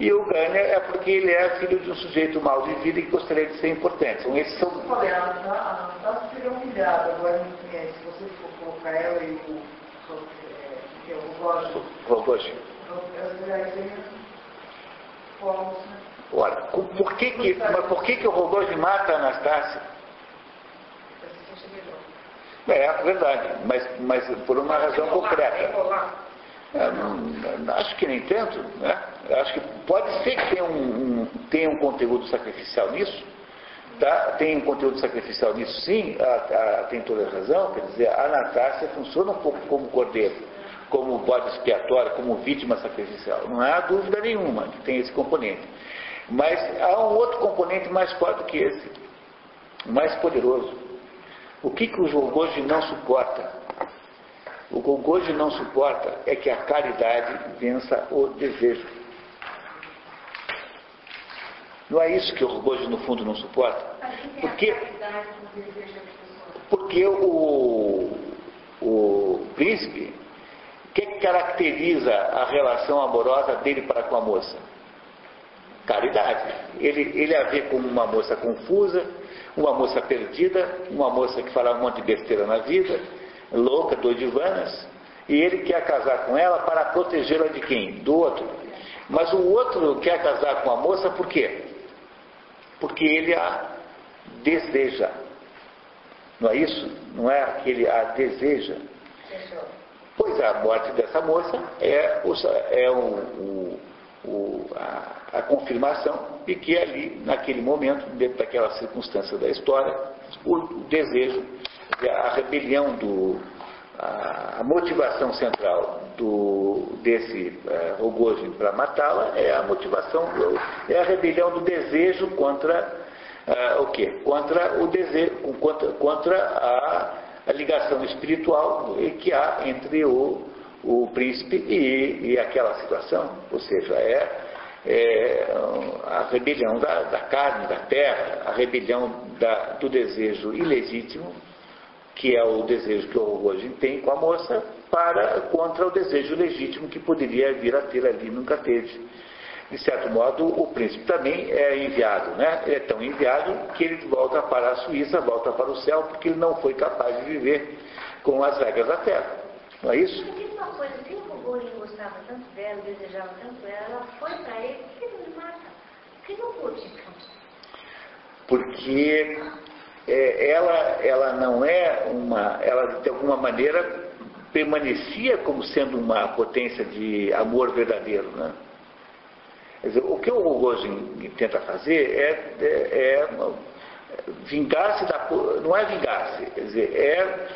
E o Gânia é porque ele é filho de um sujeito mal de vida e que gostaria de ser importante. Então, esses são falei, a Anastasia seria humilhada, agora conhece. Se você for colocar ela e o. é, que é o ela seria né? Olha, por que que, mas por que que o Rogozhi mata a Anastácia? É, verdade, mas, mas por uma razão concreta. É, não, acho que nem tanto, né? Acho que pode ser que tenha um, um, tenha um conteúdo sacrificial nisso, tá? tem um conteúdo sacrificial nisso sim, a, a, tem toda a razão, quer dizer, a Natácia funciona um pouco como cordeiro, como bode expiatório, como vítima sacrificial. Não há dúvida nenhuma que tem esse componente. Mas há um outro componente mais forte que esse, mais poderoso. O que, que o Gogoji não suporta? O Gogoji não suporta é que a caridade vença o desejo. Não é isso que o Gogoji no fundo não suporta? Porque, porque o, o príncipe, o que caracteriza a relação amorosa dele para com a moça? Caridade. Ele, ele a vê como uma moça confusa, uma moça perdida, uma moça que fala um monte de besteira na vida, louca, doidivanas, e ele quer casar com ela para protegê-la de quem? Do outro. Mas o outro quer casar com a moça por quê? Porque ele a deseja. Não é isso? Não é que ele a deseja? Pois a morte dessa moça é, o, é o, o, o a, a confirmação de que ali, naquele momento, dentro daquela circunstância da história, o desejo, a rebelião do, a motivação central do, desse uh, para matá-la é a motivação, é a rebelião do desejo contra uh, o quê? Contra o desejo, contra, contra a, a, ligação espiritual que há entre o, o príncipe e, e aquela situação. Ou seja, é é, a rebelião da, da, carne, da terra, a rebelião da, do desejo ilegítimo, que é o desejo que o hoje tem com a moça, para contra o desejo legítimo que poderia vir a ter ali, nunca teve. De certo modo, o príncipe também é enviado, né? Ele é tão enviado que ele volta para a Suíça, volta para o céu, porque ele não foi capaz de viver com as regras da terra. Não é isso? uma coisa, Bolinho gostava tanto dela, desejava tanto ela, ela foi para ele, por que não me mata? Por que não pôde então? Porque é, ela, ela não é uma, ela de alguma maneira permanecia como sendo uma potência de amor verdadeiro, né? Dizer, o que o Rogozin tenta fazer é, é, é vingar-se da. Não é vingar-se, quer dizer, é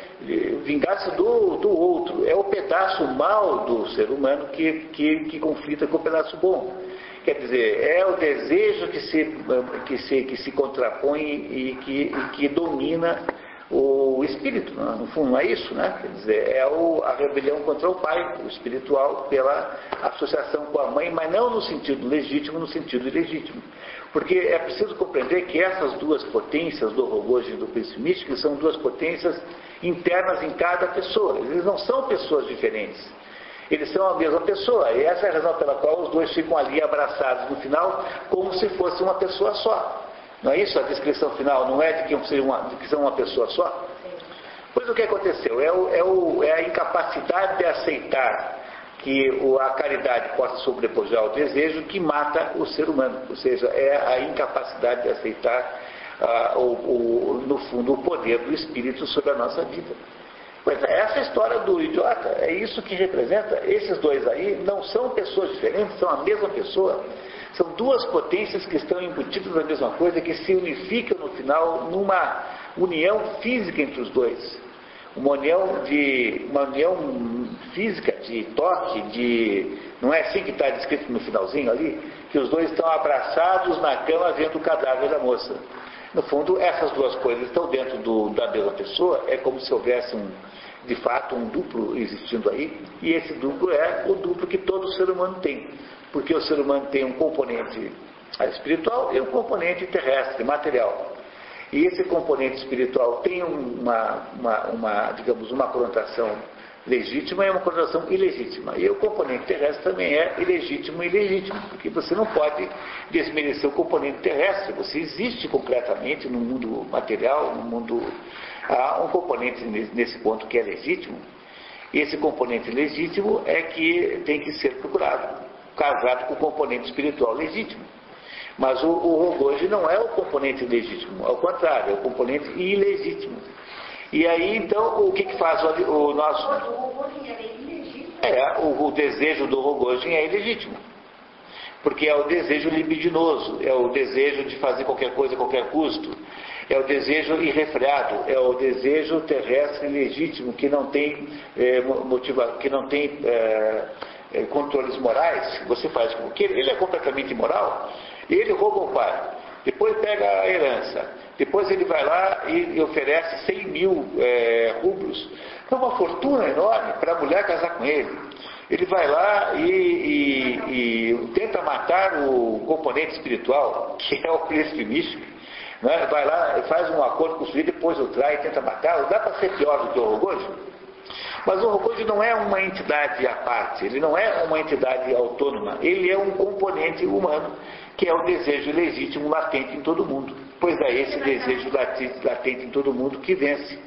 vingar-se do, do outro. É o pedaço mal do ser humano que, que, que conflita com o pedaço bom. Quer dizer, é o desejo que se, que se, que se contrapõe e que, e que domina o espírito, né? no fundo não é isso, né? Quer dizer, é o, a rebelião contra o pai, o espiritual, pela associação com a mãe, mas não no sentido legítimo, no sentido ilegítimo. Porque é preciso compreender que essas duas potências do Rogojin e do príncipe são duas potências internas em cada pessoa. Eles não são pessoas diferentes. Eles são a mesma pessoa. E essa é a razão pela qual os dois ficam ali abraçados no final, como se fosse uma pessoa só. Não é isso a descrição final? Não é de que, uma, de são uma pessoa só? Pois o que aconteceu? É, o, é, o, é a incapacidade de aceitar que a caridade possa sobrepujar o desejo que mata o ser humano. Ou seja, é a incapacidade de aceitar, ah, o, o, no fundo, o poder do Espírito sobre a nossa vida. Pois é, essa é história do idiota, é isso que representa. Esses dois aí não são pessoas diferentes, são a mesma pessoa. São duas potências que estão embutidas na mesma coisa, que se unificam no final numa união física entre os dois. Uma união de. uma união física, de toque, de. Não é assim que está descrito no finalzinho ali? Que os dois estão abraçados na cama vendo o cadáver da moça. No fundo, essas duas coisas estão dentro do, da mesma pessoa, é como se houvesse um, de fato um duplo existindo aí, e esse duplo é o duplo que todo ser humano tem. Porque o ser humano tem um componente espiritual e um componente terrestre, material. E esse componente espiritual tem uma, uma, uma digamos, uma conotação legítima e uma conotação ilegítima. E o componente terrestre também é ilegítimo e ilegítimo, porque você não pode desmerecer o componente terrestre. Você existe concretamente no mundo material, no mundo. Há um componente nesse ponto que é legítimo. E esse componente legítimo é que tem que ser procurado casado com o componente espiritual legítimo. Mas o, o Rogoji não é o componente legítimo, ao contrário, é o componente ilegítimo. E aí, então, o que, que faz o, o nosso. Ilegítimo. É, o, o desejo do Rogojin é ilegítimo. Porque é o desejo libidinoso, é o desejo de fazer qualquer coisa a qualquer custo, é o desejo irrefreado, é o desejo terrestre legítimo que não tem, é, motiva, que não tem é, é, controles morais. Você faz com que ele é completamente imoral. Ele rouba o pai, depois pega a herança, depois ele vai lá e, oferece 100 mil é, rublos. É uma fortuna enorme para a mulher casar com ele. Ele vai lá e, e, e, tenta matar o componente espiritual, que é o príncipe místico. Né? Vai lá, faz um acordo com o sujeito, depois o trai e tenta matá-lo. Dá para ser pior do que o Rogojo? Mas o Rogojo não é uma entidade à parte, ele não é uma entidade autônoma, ele é um componente humano, que é o desejo legítimo latente em todo mundo. Pois é esse desejo latente em todo mundo que vence.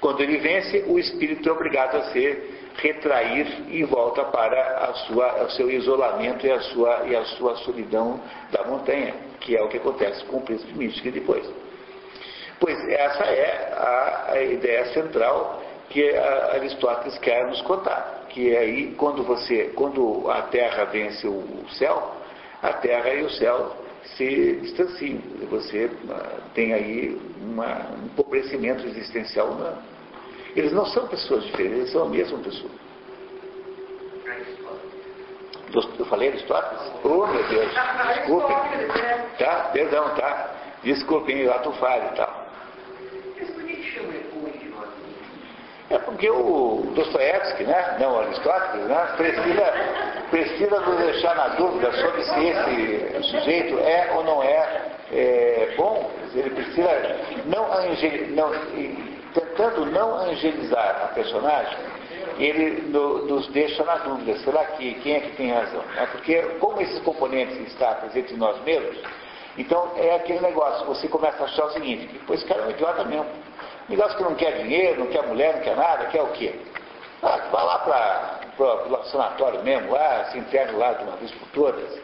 Quando ele vence, o espírito é obrigado a ser retrair e volta para sua, o seu isolamento e a, sua, e a sua solidão da montanha, que é o que acontece com o príncipe místico depois. Pois essa é a, a ideia central que Aristóteles quer nos contar, que é aí quando você, quando a Terra vence o céu, a Terra e o céu se distanciam. Você ah, tem aí uma, um empobrecimento existencial humano. Eles não são pessoas diferentes, eles são a mesma pessoa. Eu falei Aristóteles? Oh, meu Deus, desculpem. Tá? Perdão, tá? Desculpem, ato falho e tal. É porque o Dostoiévski, né, não Aristóteles, né, precisa, precisa nos deixar na dúvida sobre se esse sujeito é ou não é, é bom. Ele precisa não, não tentando não angelizar a personagem, ele no, nos deixa na dúvida, será que quem é que tem razão? É porque como esses componentes estão presentes em nós mesmos, então é aquele negócio, você começa a achar o seguinte, pois cara é um idiota mesmo. Negócio que não quer dinheiro, não quer mulher, não quer nada, quer o quê? Ah, vai lá para o sanatório mesmo, lá, se interne lá de uma vez por todas.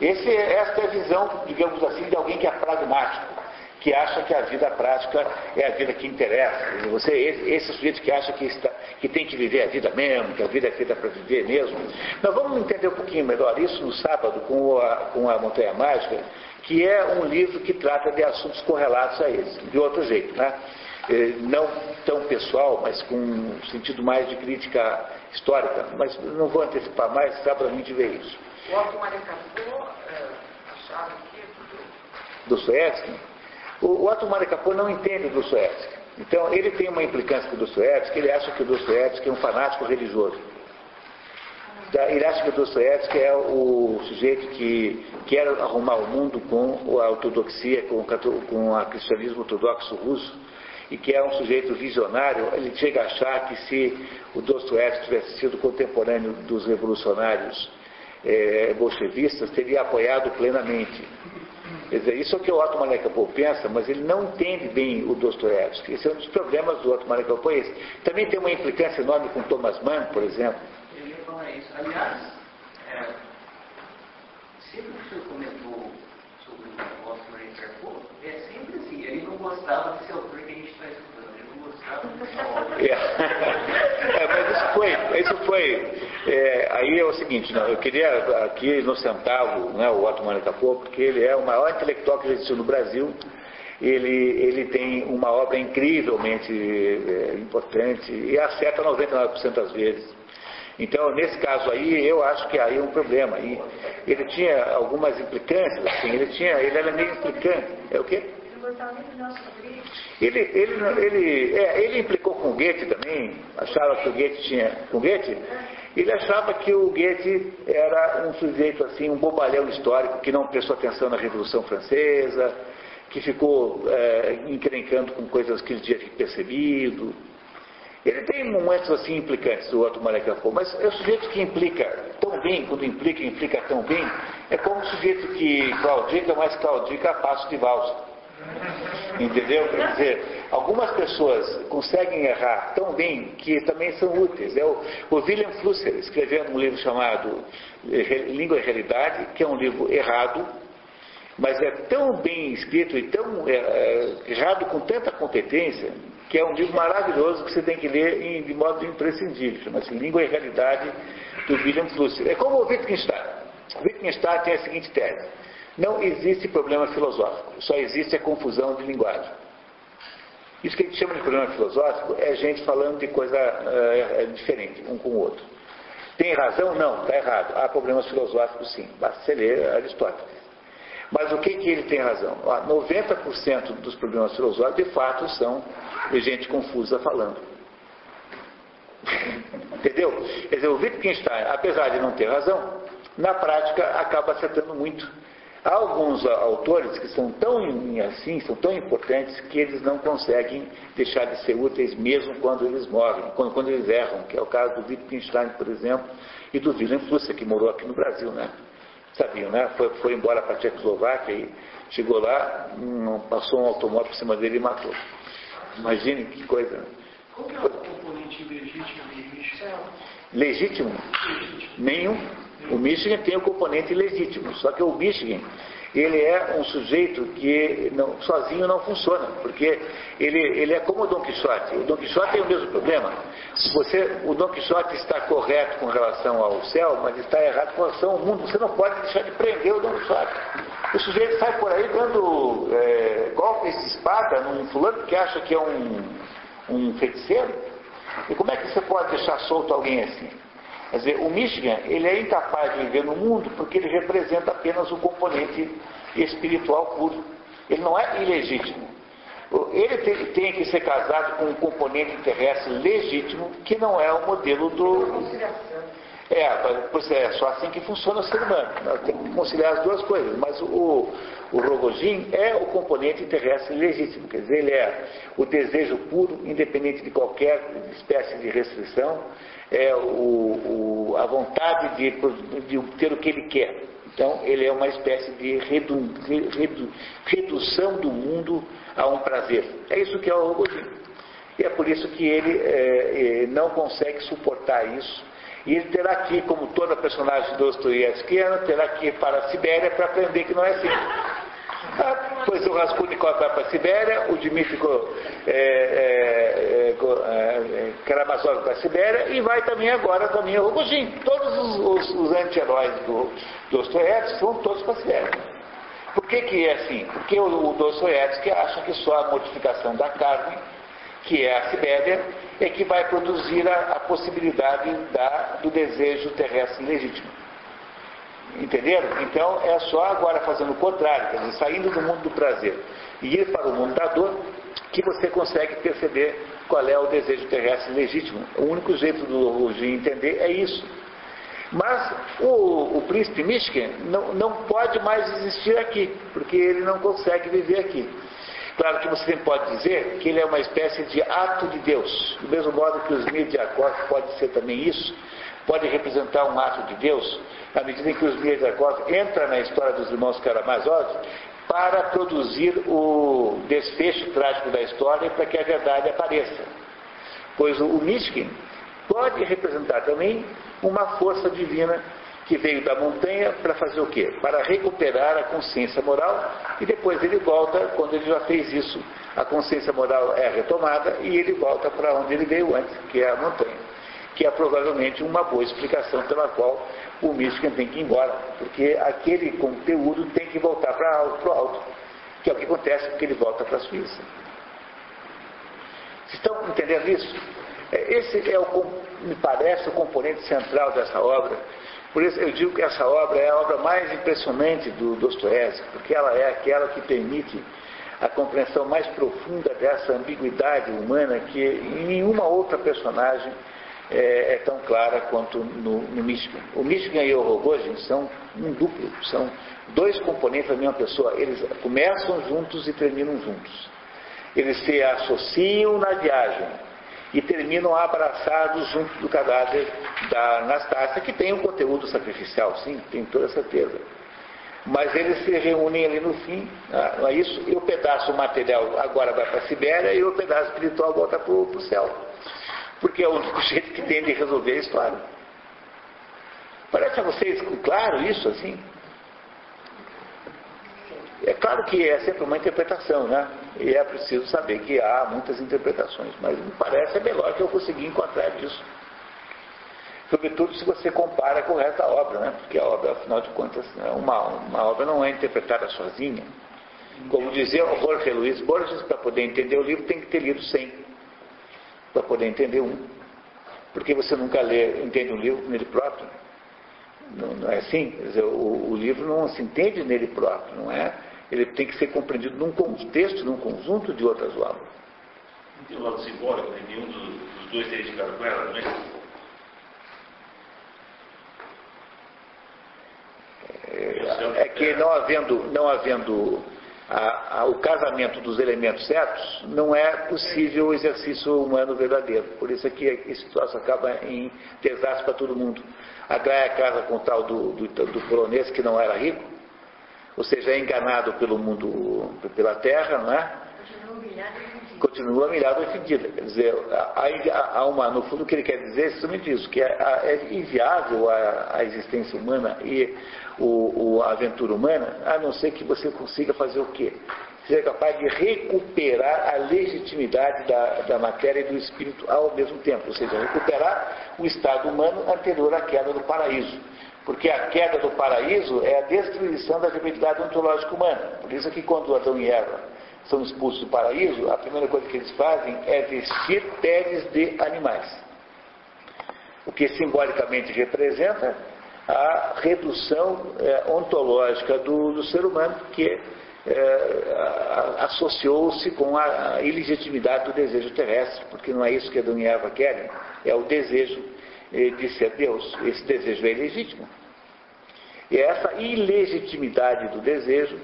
Esse, essa é a visão, digamos assim, de alguém que é pragmático que acha que a vida prática é a vida que interessa. Você, esse sujeito que acha que, está, que tem que viver a vida mesmo, que a vida é feita para viver mesmo. Nós vamos entender um pouquinho melhor isso no sábado com a, com a Montanha Mágica, que é um livro que trata de assuntos correlatos a esse, de outro jeito, né? É, não tão pessoal, mas com um sentido mais de crítica histórica. Mas não vou antecipar mais, dá para a gente ver isso. O Otto Maricapô é, achava que... Dostoiévski? O, o Otto Maricapô não entende o Dostoiévski. Então, ele tem uma implicância com o Dostoiévski, ele acha que o Dostoiévski é um fanático religioso. Ele acha que o Dostoiévski é o sujeito que quer arrumar o mundo com a ortodoxia, com, com o cristianismo ortodoxo russo, e que é um sujeito visionário, ele chega a achar que se o Dostoiévski tivesse sido contemporâneo dos revolucionários é, bolchevistas, teria apoiado plenamente. Quer dizer, isso é o que o Otto Malekapô pensa, mas ele não entende bem o Dostoiévski. Esse é um dos problemas do Otto Malekapô. É Também tem uma implicância enorme com Thomas Mann, por exemplo. Eu ia falar isso. Aliás, é, sempre que o senhor comentou sobre o Otto Malekapô, é sempre assim, ele não gostava desse autor que a gente está estudando, ele não gostava dessa é. é, mas isso foi, isso foi é, aí é o seguinte, não, eu queria aqui no centavo né, o Otto Manicapô, porque ele é o maior intelectual que existiu no Brasil. Ele, ele tem uma obra incrivelmente é, importante e acerta 99% das vezes. Então, nesse caso aí, eu acho que aí é um problema. E ele tinha algumas implicâncias, assim, ele, tinha, ele era meio implicante. É o quê? Ele, ele, ele, é, ele implicou com o Goethe também, achava que o Goethe tinha. Com Goethe? Ele achava que o Goethe era um sujeito assim, um bobalhão histórico que não prestou atenção na Revolução Francesa, que ficou é, encrencando com coisas que ele tinha percebido. Ele tem momentos assim implicantes, o Otto Maracapô, mas é o sujeito que implica tão bem, quando implica, implica tão bem, é como o sujeito que claudica, mas claudica a passo de valsa. Entendeu? Quer dizer, algumas pessoas conseguem errar tão bem que também são úteis. É o, o William Flusser escreveu um livro chamado eh, Língua e Realidade, que é um livro errado, mas é tão bem escrito e tão é, errado com tanta competência que é um livro maravilhoso que você tem que ler em, de modo imprescindível, chama-se Língua e Realidade, do William Flusser. É como o Wittgenstein. O Wittgenstein tem a seguinte tese. Não existe problema filosófico, só existe a confusão de linguagem. Isso que a gente chama de problema filosófico é gente falando de coisa uh, diferente, um com o outro. Tem razão? Não, está errado. Há problemas filosóficos sim. Basta você ler Aristóteles. Mas o que, que ele tem razão? 90% dos problemas filosóficos, de fato, são de gente confusa falando. Entendeu? Quer dizer, o Wittgenstein, apesar de não ter razão, na prática acaba acertando muito. Há alguns autores que são tão assim, são tão importantes que eles não conseguem deixar de ser úteis mesmo quando eles morrem, quando, quando eles erram, que é o caso do Wittgenstein, por exemplo, e do Wilhelm Flusser, que morou aqui no Brasil, né? sabiam, né? Foi, foi embora para a Tchecoslováquia e chegou lá, passou um automóvel por cima dele e matou. Imagine que coisa. Qual é o componente legítimo do Michigan? Legítimo? Nenhum. O Michigan tem o componente legítimo, só que o Michigan ele é um sujeito que não, sozinho não funciona, porque ele, ele é como o Dom Quixote. O Dom Quixote tem o mesmo problema. Você, o Dom Quixote está correto com relação ao céu, mas está errado com relação ao mundo. Você não pode deixar de prender o Dom Quixote. O sujeito sai por aí dando é, golpes de espada num fulano que acha que é um, um feiticeiro. E como é que você pode deixar solto alguém assim? Quer dizer, o Michigan, ele é incapaz de viver no mundo porque ele representa apenas o componente espiritual puro. Ele não é ilegítimo. Ele tem, tem que ser casado com um componente terrestre legítimo, que não é o modelo do. É, é só assim que funciona o ser humano. Tem que conciliar as duas coisas. Mas o, o é o componente terrestre legítimo, quer dizer, ele é o desejo puro, independente de qualquer espécie de restrição, é o, o, a vontade de, de, ter o que ele quer. Então, ele é uma espécie de redu, redu, redução do mundo a um prazer. É isso que é o Rogojin. E é por isso que ele é, é, não consegue suportar isso. E ele terá que, como toda personagem dostoiévskiana, terá que ir para a Sibéria para aprender que não é assim. Pois o Raskolnikov vai para a Sibéria, o Dmitry é, é, é, Karamazov para a Sibéria e vai também agora também o Rogojin. Todos os, os, os anti-heróis do Dostoiévski vão todos para a Sibéria. Por que, que é assim? Porque o, o Dostoiévski acha que só a modificação da carne, que é a Sibéria, é que vai produzir a, a possibilidade da, do desejo terrestre legítimo. Entenderam? Então é só agora fazendo o contrário, quer dizer, saindo do mundo do prazer e ir para o mundo da dor, que você consegue perceber qual é o desejo terrestre legítimo. O único jeito do de entender é isso. Mas o, o príncipe Michigan não, não pode mais existir aqui, porque ele não consegue viver aqui. Claro que você pode dizer que ele é uma espécie de ato de Deus, do mesmo modo que os mil de Jacó pode ser também isso, pode representar um ato de Deus, na medida em que os Mirzakov entra na história dos irmãos Karamazov para produzir o desfecho trágico da história e para que a verdade apareça. Pois o, o Mishkin pode representar também uma força divina que veio da montanha para fazer o quê? Para recuperar a consciência moral e depois ele volta, quando ele já fez isso, a consciência moral é retomada e ele volta para onde ele veio antes, que é a montanha que é provavelmente uma boa explicação pela qual o Michigan tem que ir embora, porque aquele conteúdo tem que voltar para o alto, que é o que acontece porque ele volta para a Suíça. Vocês estão entendendo isso? É, esse é, o, me parece, o componente central dessa obra. Por isso eu digo que essa obra é a obra mais impressionante do Dostoiévski, porque ela é aquela que permite a compreensão mais profunda dessa ambiguidade humana que nenhuma outra personagem é, é tão clara quanto no, no Michigan. O Michigan e o Rogojin são um duplo, são dois componentes da mesma pessoa. Eles começam juntos e terminam juntos. Eles se associam na viagem e terminam abraçados junto do cadáver da Anastácia, que tem um conteúdo sacrificial, sim, tem toda certeza. Mas eles se reúnem ali no fim, não é isso? E o pedaço material agora vai para a Sibéria e o pedaço espiritual volta para o céu porque é o único jeito que tem de resolver a história. Parece a vocês claro isso assim? É claro que é sempre uma interpretação, né? E é preciso saber que há muitas interpretações, mas me parece é melhor que eu consegui encontrar disso. Sobretudo se você compara com o resto da obra, né? porque a obra, afinal de contas, é uma, uma obra não é interpretada sozinha. Como dizia o Jorge Luiz Borges, para poder entender o livro tem que ter lido 100, para poder entender um. Porque você nunca lê, entende um livro nele próprio. Não, não é assim? Dizer, o, o, livro não se entende nele próprio, não é? Ele tem que ser compreendido num contexto, num conjunto de outras obras. Não tem o lado simbólico, né? nenhum dos, dois tem indicado com ela, não é? É, é que não havendo, não havendo a, a, o casamento dos elementos certos, não é possível o exercício humano verdadeiro. Por isso é que esse troço acaba em desastre para todo mundo. A Gaia casa com o tal do, do, do polonês que não era rico, ou seja, é enganado pelo mundo, pela terra, não é? Continua mirado e fedida. Quer dizer, há, há uma, no fundo o que ele quer dizer é justamente isso, que é, é inviável a, a, existência humana e o, o, a aventura humana, a não ser que você consiga fazer o quê? Seja capaz de recuperar a legitimidade da, da matéria e do espírito ao mesmo tempo, ou seja, recuperar o estado humano anterior à queda do paraíso. Porque a queda do paraíso é a destruição da dignidade ontológica humana. Por isso é que quando Adão e Eva são expulsos do paraíso, a primeira coisa que eles fazem é vestir peles de animais. O que simbolicamente representa a redução é, ontológica do, do, ser humano, que é, associou-se com a, ilegitimidade do desejo terrestre, porque não é isso que Adão e Eva querem, é o desejo eh, de ser Deus. Esse desejo é ilegítimo. E é essa ilegitimidade do desejo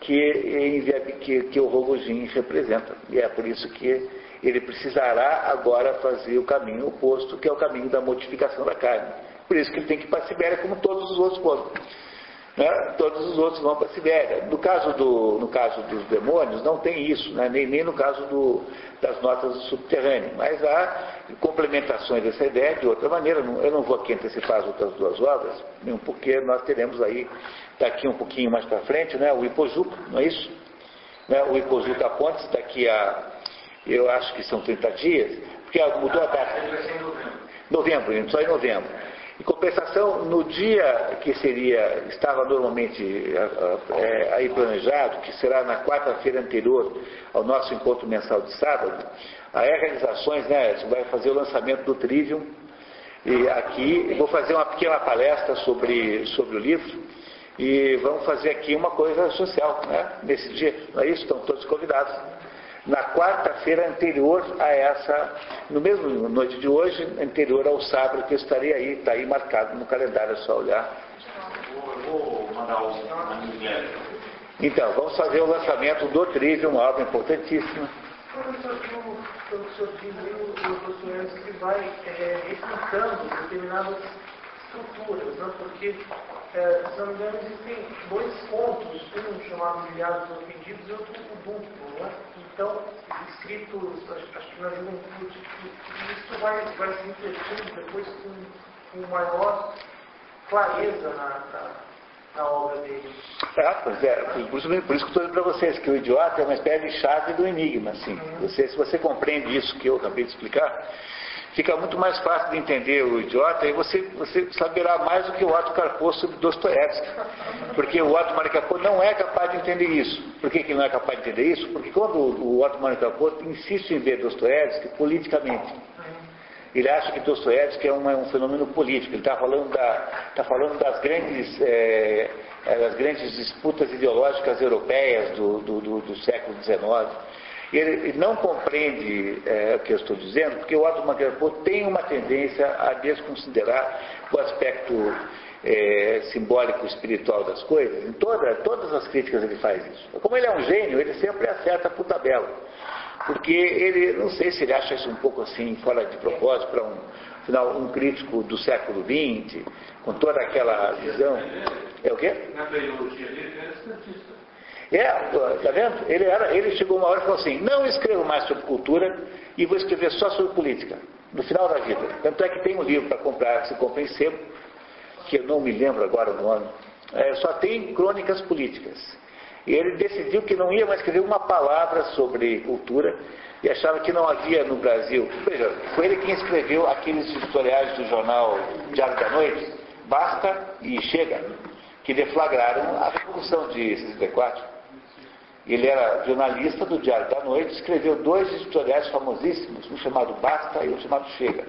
que, que, que o Rogojin representa. E é por isso que ele precisará agora fazer o caminho oposto, que é o caminho da modificação da carne. Por isso que ele tem que ir para a Sibéria, como todos os outros foram. Né? Todos os outros vão para a Sibéria. No caso, do, no caso dos demônios, não tem isso, né? nem, nem no caso do, das notas do subterrâneo. Mas há complementações dessa ideia de outra maneira. Eu não vou aqui antecipar as outras duas obras, porque nós teremos aí, daqui um pouquinho mais para frente, né? o Ipojuca, não é isso? Né? O Ipojuca Pontes, daqui a, eu acho que são 30 dias, porque mudou a data. Novembro, só em novembro. Em compensação, no dia que seria, estava normalmente é, aí planejado, que será na quarta-feira anterior ao nosso encontro mensal de sábado, a Realizações né, vai fazer o lançamento do Trivium. E aqui vou fazer uma pequena palestra sobre, sobre o livro. E vamos fazer aqui uma coisa social, né, nesse dia. Não é isso? Estão todos convidados na quarta-feira anterior a essa, no mesmo noite de hoje, anterior ao sábado, que eu estaria aí, está aí marcado no calendário, é só olhar. Então, vamos fazer o lançamento do Trivium, uma obra importantíssima. Professor, o diz aí, o Dostoiévski vai é, determinadas estruturas, né? porque, é, se não me engano, existem dois pontos, um chamado milhares ofendidos e outro o duplo, né? Então, escritos, acho que na juventude, isso vai, vai se refletindo depois com, com maior clareza na, na, na obra dele. Ah, pois é, por isso, por isso que estou dizendo para vocês que o idiota é uma espécie de chave do enigma, assim. Uhum. Você, se você compreende isso que eu acabei de explicar, fica muito mais fácil de entender o idiota e você, você saberá mais do que o Otto Karpo sobre Dostoiévski. Porque o Otto Maricapô não é capaz de entender isso. Por que, que não é capaz de entender isso? Porque quando o Otto Maricapô insiste em ver Dostoiévski politicamente, ele acha que Dostoiévski é, é um fenômeno político. Ele está falando, da, tá falando das, grandes, é, das grandes disputas ideológicas europeias do, do, do, do século XIX ele não compreende é, o que eu estou dizendo, porque o Otto Magrapô tem uma tendência a desconsiderar o aspecto é, simbólico espiritual das coisas. Em toda, todas as críticas ele faz isso. Como ele é um gênio, ele sempre acerta por tabela. Porque ele, não sei se ele acha isso um pouco assim, fora de propósito, para um, afinal, um crítico do século XX, com toda aquela visão. É o quê? Na biologia dele, é. É, tá vendo? Ele, era, ele chegou uma hora e falou assim, não escrevo mais sobre cultura e vou escrever só sobre política, no final da vida. Tanto é que tem um livro para comprar, que se compra em sebo, que eu não me lembro agora o nome, é, só tem crônicas políticas. E ele decidiu que não ia mais escrever uma palavra sobre cultura e achava que não havia no Brasil. Veja, foi ele quem escreveu aqueles editoriais do jornal Diário da Noite, Basta e Chega, que deflagraram a Revolução de 64. Ele era jornalista do Diário da Noite, escreveu dois editoriais famosíssimos, um chamado Basta e outro chamado Chega.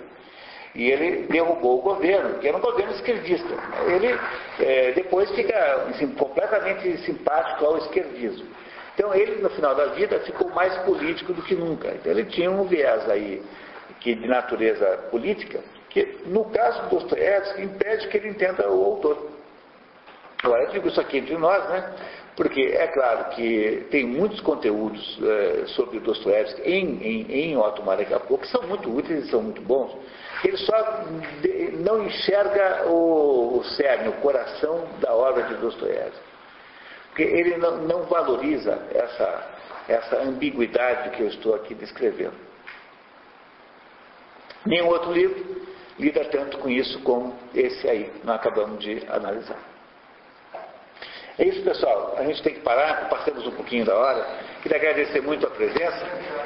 E ele derrubou o governo, que era um governo esquerdista. Ele é, depois fica assim, completamente simpático ao esquerdismo. Então ele, no final da vida, ficou mais político do que nunca. Então ele tinha um viés aí que, de natureza política, que no caso do Dostoiévski impede que ele entenda o autor. Agora, eu digo isso aqui entre nós, né? Porque é claro que tem muitos conteúdos é, sobre Dostoiévski em, em, em Otto que são muito úteis e são muito bons. Ele só de, não enxerga o, o cerne, o coração da obra de Dostoiévski. Porque ele não, não valoriza essa, essa ambiguidade que eu estou aqui descrevendo. Nenhum outro livro lida tanto com isso como esse aí, que nós acabamos de analisar. É isso, pessoal. A gente tem que parar, passamos um pouquinho da hora. Queria agradecer muito a presença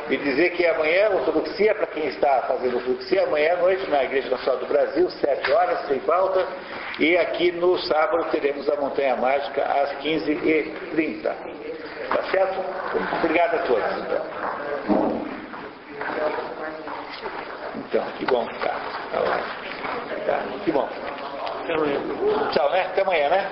e dizer que amanhã, ortodoxia, para quem está fazendo ortodoxia, amanhã à noite na Igreja Nacional do Brasil, 7 horas, sem falta. E aqui no sábado teremos a Montanha Mágica às 15h30. Tá certo? Obrigado a todos. Então, então que bom, tá. Tá, tá que bom. Tchau, né? Até amanhã, né?